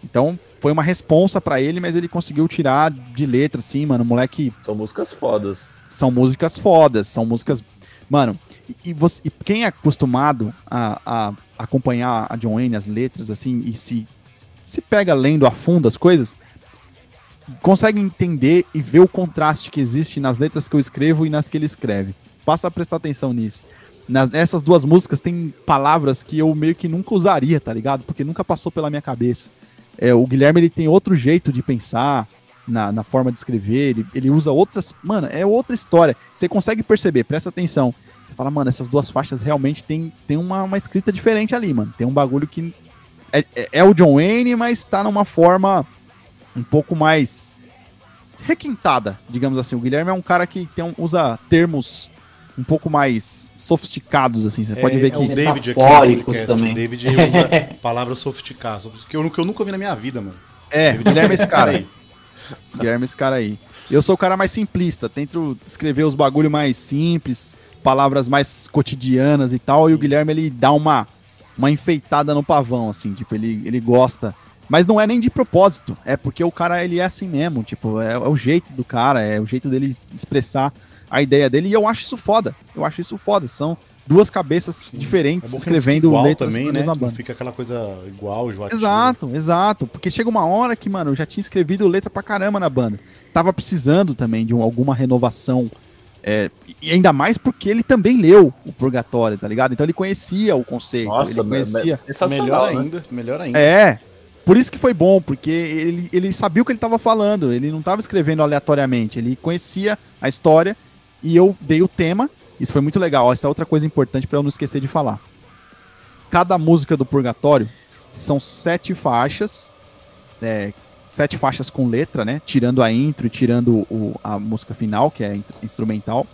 Então, foi uma responsa para ele, mas ele conseguiu tirar de letra, assim, mano. Moleque. São músicas fodas. São músicas fodas, são músicas. Mano, e, você, e quem é acostumado a, a, acompanhar a John Wayne, as letras, assim, e se, se pega lendo a fundo as coisas, consegue entender e ver o contraste que existe nas letras que eu escrevo e nas que ele escreve. Passa a prestar atenção nisso. Nas, nessas duas músicas tem palavras que eu meio que nunca usaria, tá ligado? Porque nunca passou pela minha cabeça. É, o Guilherme ele tem outro jeito de pensar na, na forma de escrever, ele, ele usa outras. Mano, é outra história. Você consegue perceber, presta atenção. Você fala, mano, essas duas faixas realmente tem, tem uma, uma escrita diferente ali, mano. Tem um bagulho que. É, é, é o John Wayne, mas tá numa forma um pouco mais requintada, digamos assim. O Guilherme é um cara que tem usa termos um pouco mais sofisticados, assim. Você é, pode ver é que. O David aqui podcast, também. O David usa palavras sofisticadas, que eu, que eu nunca vi na minha vida, mano. É, David Guilherme é esse cara aí. Guilherme é esse cara aí. Eu sou o cara mais simplista, tento escrever os bagulho mais simples, palavras mais cotidianas e tal, e o Guilherme ele dá uma, uma enfeitada no pavão, assim, tipo, ele, ele gosta. Mas não é nem de propósito, é porque o cara ele é assim mesmo, tipo, é, é o jeito do cara, é o jeito dele expressar a ideia dele, e eu acho isso foda, eu acho isso foda, são, duas cabeças diferentes é escrevendo letras também, né? Banda. Fica aquela coisa igual, joativa. Exato, exato. Porque chega uma hora que, mano, eu já tinha escrevido letra pra caramba na banda. Tava precisando também de um, alguma renovação. É, e ainda mais porque ele também leu o Purgatório, tá ligado? Então ele conhecia o conceito. Nossa, ele conhecia. Melhor né? ainda, melhor ainda. É. Por isso que foi bom, porque ele, ele sabia o que ele estava falando. Ele não estava escrevendo aleatoriamente. Ele conhecia a história e eu dei o tema isso foi muito legal. Essa é outra coisa importante para eu não esquecer de falar. Cada música do Purgatório são sete faixas, é, sete faixas com letra, né? Tirando a intro tirando o, a música final, que é instrumental.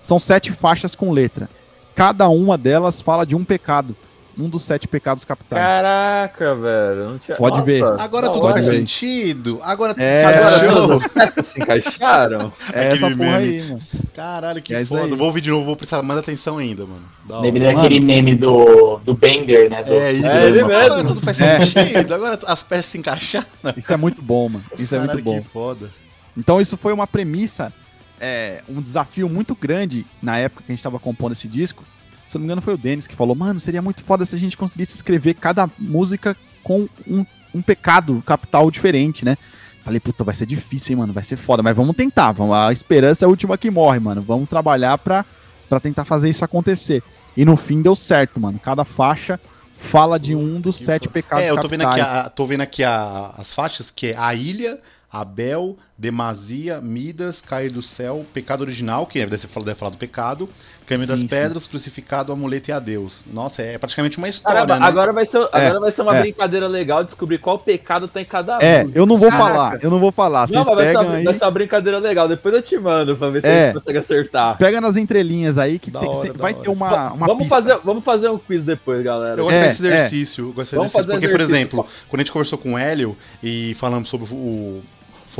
São sete faixas com letra. Cada uma delas fala de um pecado um dos sete pecados capitais. Caraca, velho. Não tinha... Pode Nossa, ver. Agora tudo faz sentido. Agora, é... agora as peças se encaixaram. É essa porra aí, mano. Caralho, que é foda. Vou ouvir de novo, vou prestar mais atenção ainda, mano. Lembrei daquele meme do, do Bender, né? Do... É, isso, é ele mesmo. Agora tudo faz é. sentido. Agora as peças se encaixaram. Isso é muito bom, mano. Isso Caralho, é muito bom. Que foda. Então isso foi uma premissa, é, um desafio muito grande na época que a gente estava compondo esse disco, se não me engano, foi o Denis que falou: Mano, seria muito foda se a gente conseguisse escrever cada música com um, um pecado capital diferente, né? Falei, puta, vai ser difícil, hein, mano? Vai ser foda, mas vamos tentar. Vamos, a esperança é a última que morre, mano. Vamos trabalhar pra, pra tentar fazer isso acontecer. E no fim deu certo, mano. Cada faixa fala de um dos sete pecados é, eu tô capitais. Vendo aqui a, tô vendo aqui a, as faixas, que é a ilha, Abel, Demasia, Midas, Cair do Céu, Pecado Original, que deve, falar, deve falar do pecado, Caminho das Pedras, sim. Crucificado, Amuleto e Adeus. Nossa, é praticamente uma história, Caramba, né? Agora vai ser, agora é, vai ser uma é. brincadeira legal descobrir qual pecado tem em cada É, eu não vou Caraca. falar, eu não vou falar. Não, Vocês vai, ser, aí... vai ser uma brincadeira legal, depois eu te mando pra ver se é. a gente consegue acertar. Pega nas entrelinhas aí que, tem, hora, vai ter uma, uma vamos, fazer, vamos fazer um quiz depois, galera. Eu gosto é, desse exercício, gosto desse exercício, porque, exercício, por exemplo, quando a gente conversou com o Hélio e falamos sobre o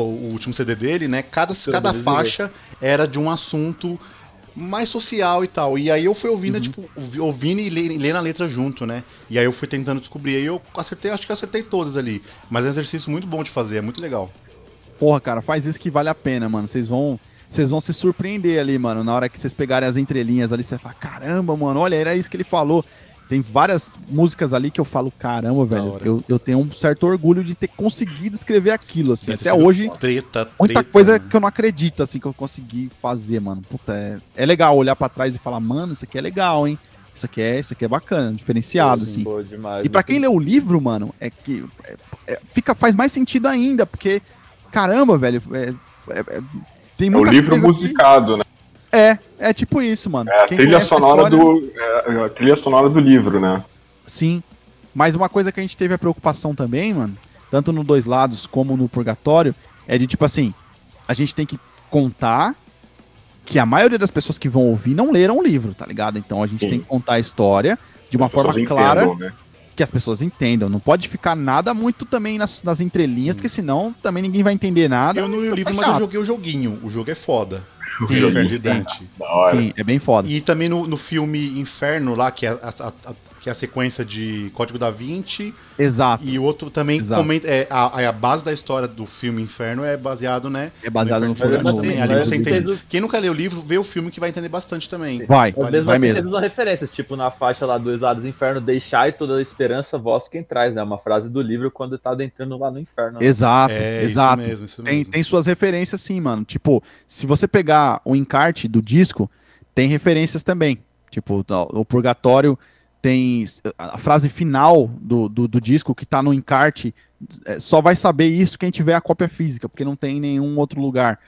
o último CD dele, né? Cada, cada faixa era de um assunto mais social e tal. E aí eu fui ouvindo, uhum. tipo, ouvindo e lendo a letra junto, né? E aí eu fui tentando descobrir. Aí eu acertei, acho que acertei todas ali. Mas é um exercício muito bom de fazer, é muito legal. Porra, cara, faz isso que vale a pena, mano. Vocês vão. Vocês vão se surpreender ali, mano. Na hora que vocês pegarem as entrelinhas ali, você vai falar, caramba, mano, olha, era isso que ele falou. Tem várias músicas ali que eu falo, caramba, velho, eu, eu tenho um certo orgulho de ter conseguido escrever aquilo, assim. Até hoje, treta, muita treta, coisa que eu não acredito, assim, que eu consegui fazer, mano. Puta, é, é legal olhar para trás e falar, mano, isso aqui é legal, hein? Isso aqui é, isso aqui é bacana, diferenciado, assim. Demais, e para quem lê o livro, mano, é que é, é, fica, faz mais sentido ainda, porque, caramba, velho, é, é, é tem muita É o livro musicado, aqui. né? É, é tipo isso, mano. É a trilha sonora, história... do, é a trilha sonora do livro, né? Sim. Mas uma coisa que a gente teve a preocupação também, mano, tanto no Dois Lados como no Purgatório, é de tipo assim, a gente tem que contar que a maioria das pessoas que vão ouvir não leram o livro, tá ligado? Então a gente Sim. tem que contar a história de uma forma clara entendam, né? que as pessoas entendam. Não pode ficar nada muito também nas, nas entrelinhas, Sim. porque senão também ninguém vai entender nada. Eu não li o livro, mas eu joguei o joguinho. O jogo é foda. Sim, Sim, é bem foda. E também no, no filme Inferno lá, que é a, a que é a sequência de Código da Vinci. Exato. E o outro também Exato. comenta. É, a, a base da história do filme Inferno é baseado, né? É baseado no, filme. Assim, ali você entende. Quem nunca leu o livro, vê o filme que vai entender bastante também. Vai, Às vezes vai assim, mesmo. Vocês usam referências, tipo na faixa lá dos lados do inferno, deixai toda a esperança vós quem traz, né? Uma frase do livro quando tá adentrando lá no inferno. Né? Exato, é, exato. Isso mesmo, isso tem, mesmo. tem suas referências sim, mano. Tipo, se você pegar o encarte do disco, tem referências também. Tipo, o Purgatório tem a frase final do, do, do, disco que tá no encarte, é, só vai saber isso quem tiver a cópia física, porque não tem em nenhum outro lugar.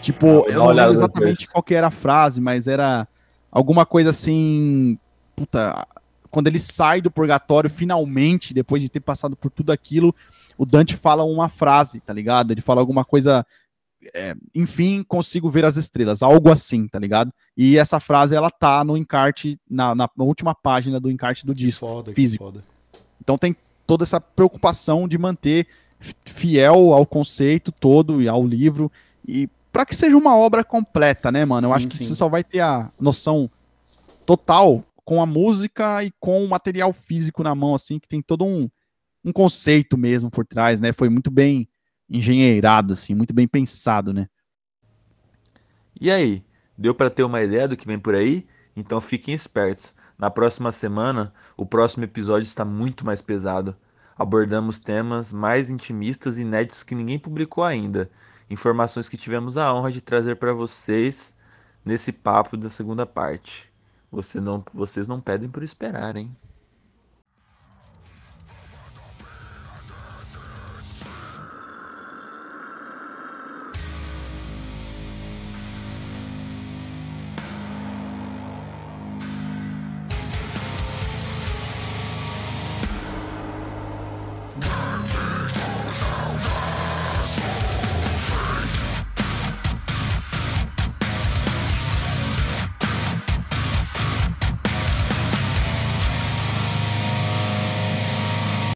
Tipo, eu não lembro exatamente qual que era a frase, mas era alguma coisa assim, puta, quando ele sai do purgatório finalmente, depois de ter passado por tudo aquilo, o Dante fala uma frase, tá ligado? Ele fala alguma coisa é, enfim, consigo ver as estrelas, algo assim, tá ligado? E essa frase ela tá no encarte, na, na última página do encarte do disco foda, físico. Então tem toda essa preocupação de manter fiel ao conceito todo e ao livro e para que seja uma obra completa, né, mano? Eu sim, acho que sim. você só vai ter a noção total com a música e com o material físico na mão, assim, que tem todo um, um conceito mesmo por trás, né? Foi muito bem engenheirado, assim, muito bem pensado, né? E aí, deu para ter uma ideia do que vem por aí? Então fiquem espertos. Na próxima semana, o próximo episódio está muito mais pesado. Abordamos temas mais intimistas e inéditos que ninguém publicou ainda. Informações que tivemos a honra de trazer para vocês nesse papo da segunda parte. Você não, vocês não pedem por esperar, hein?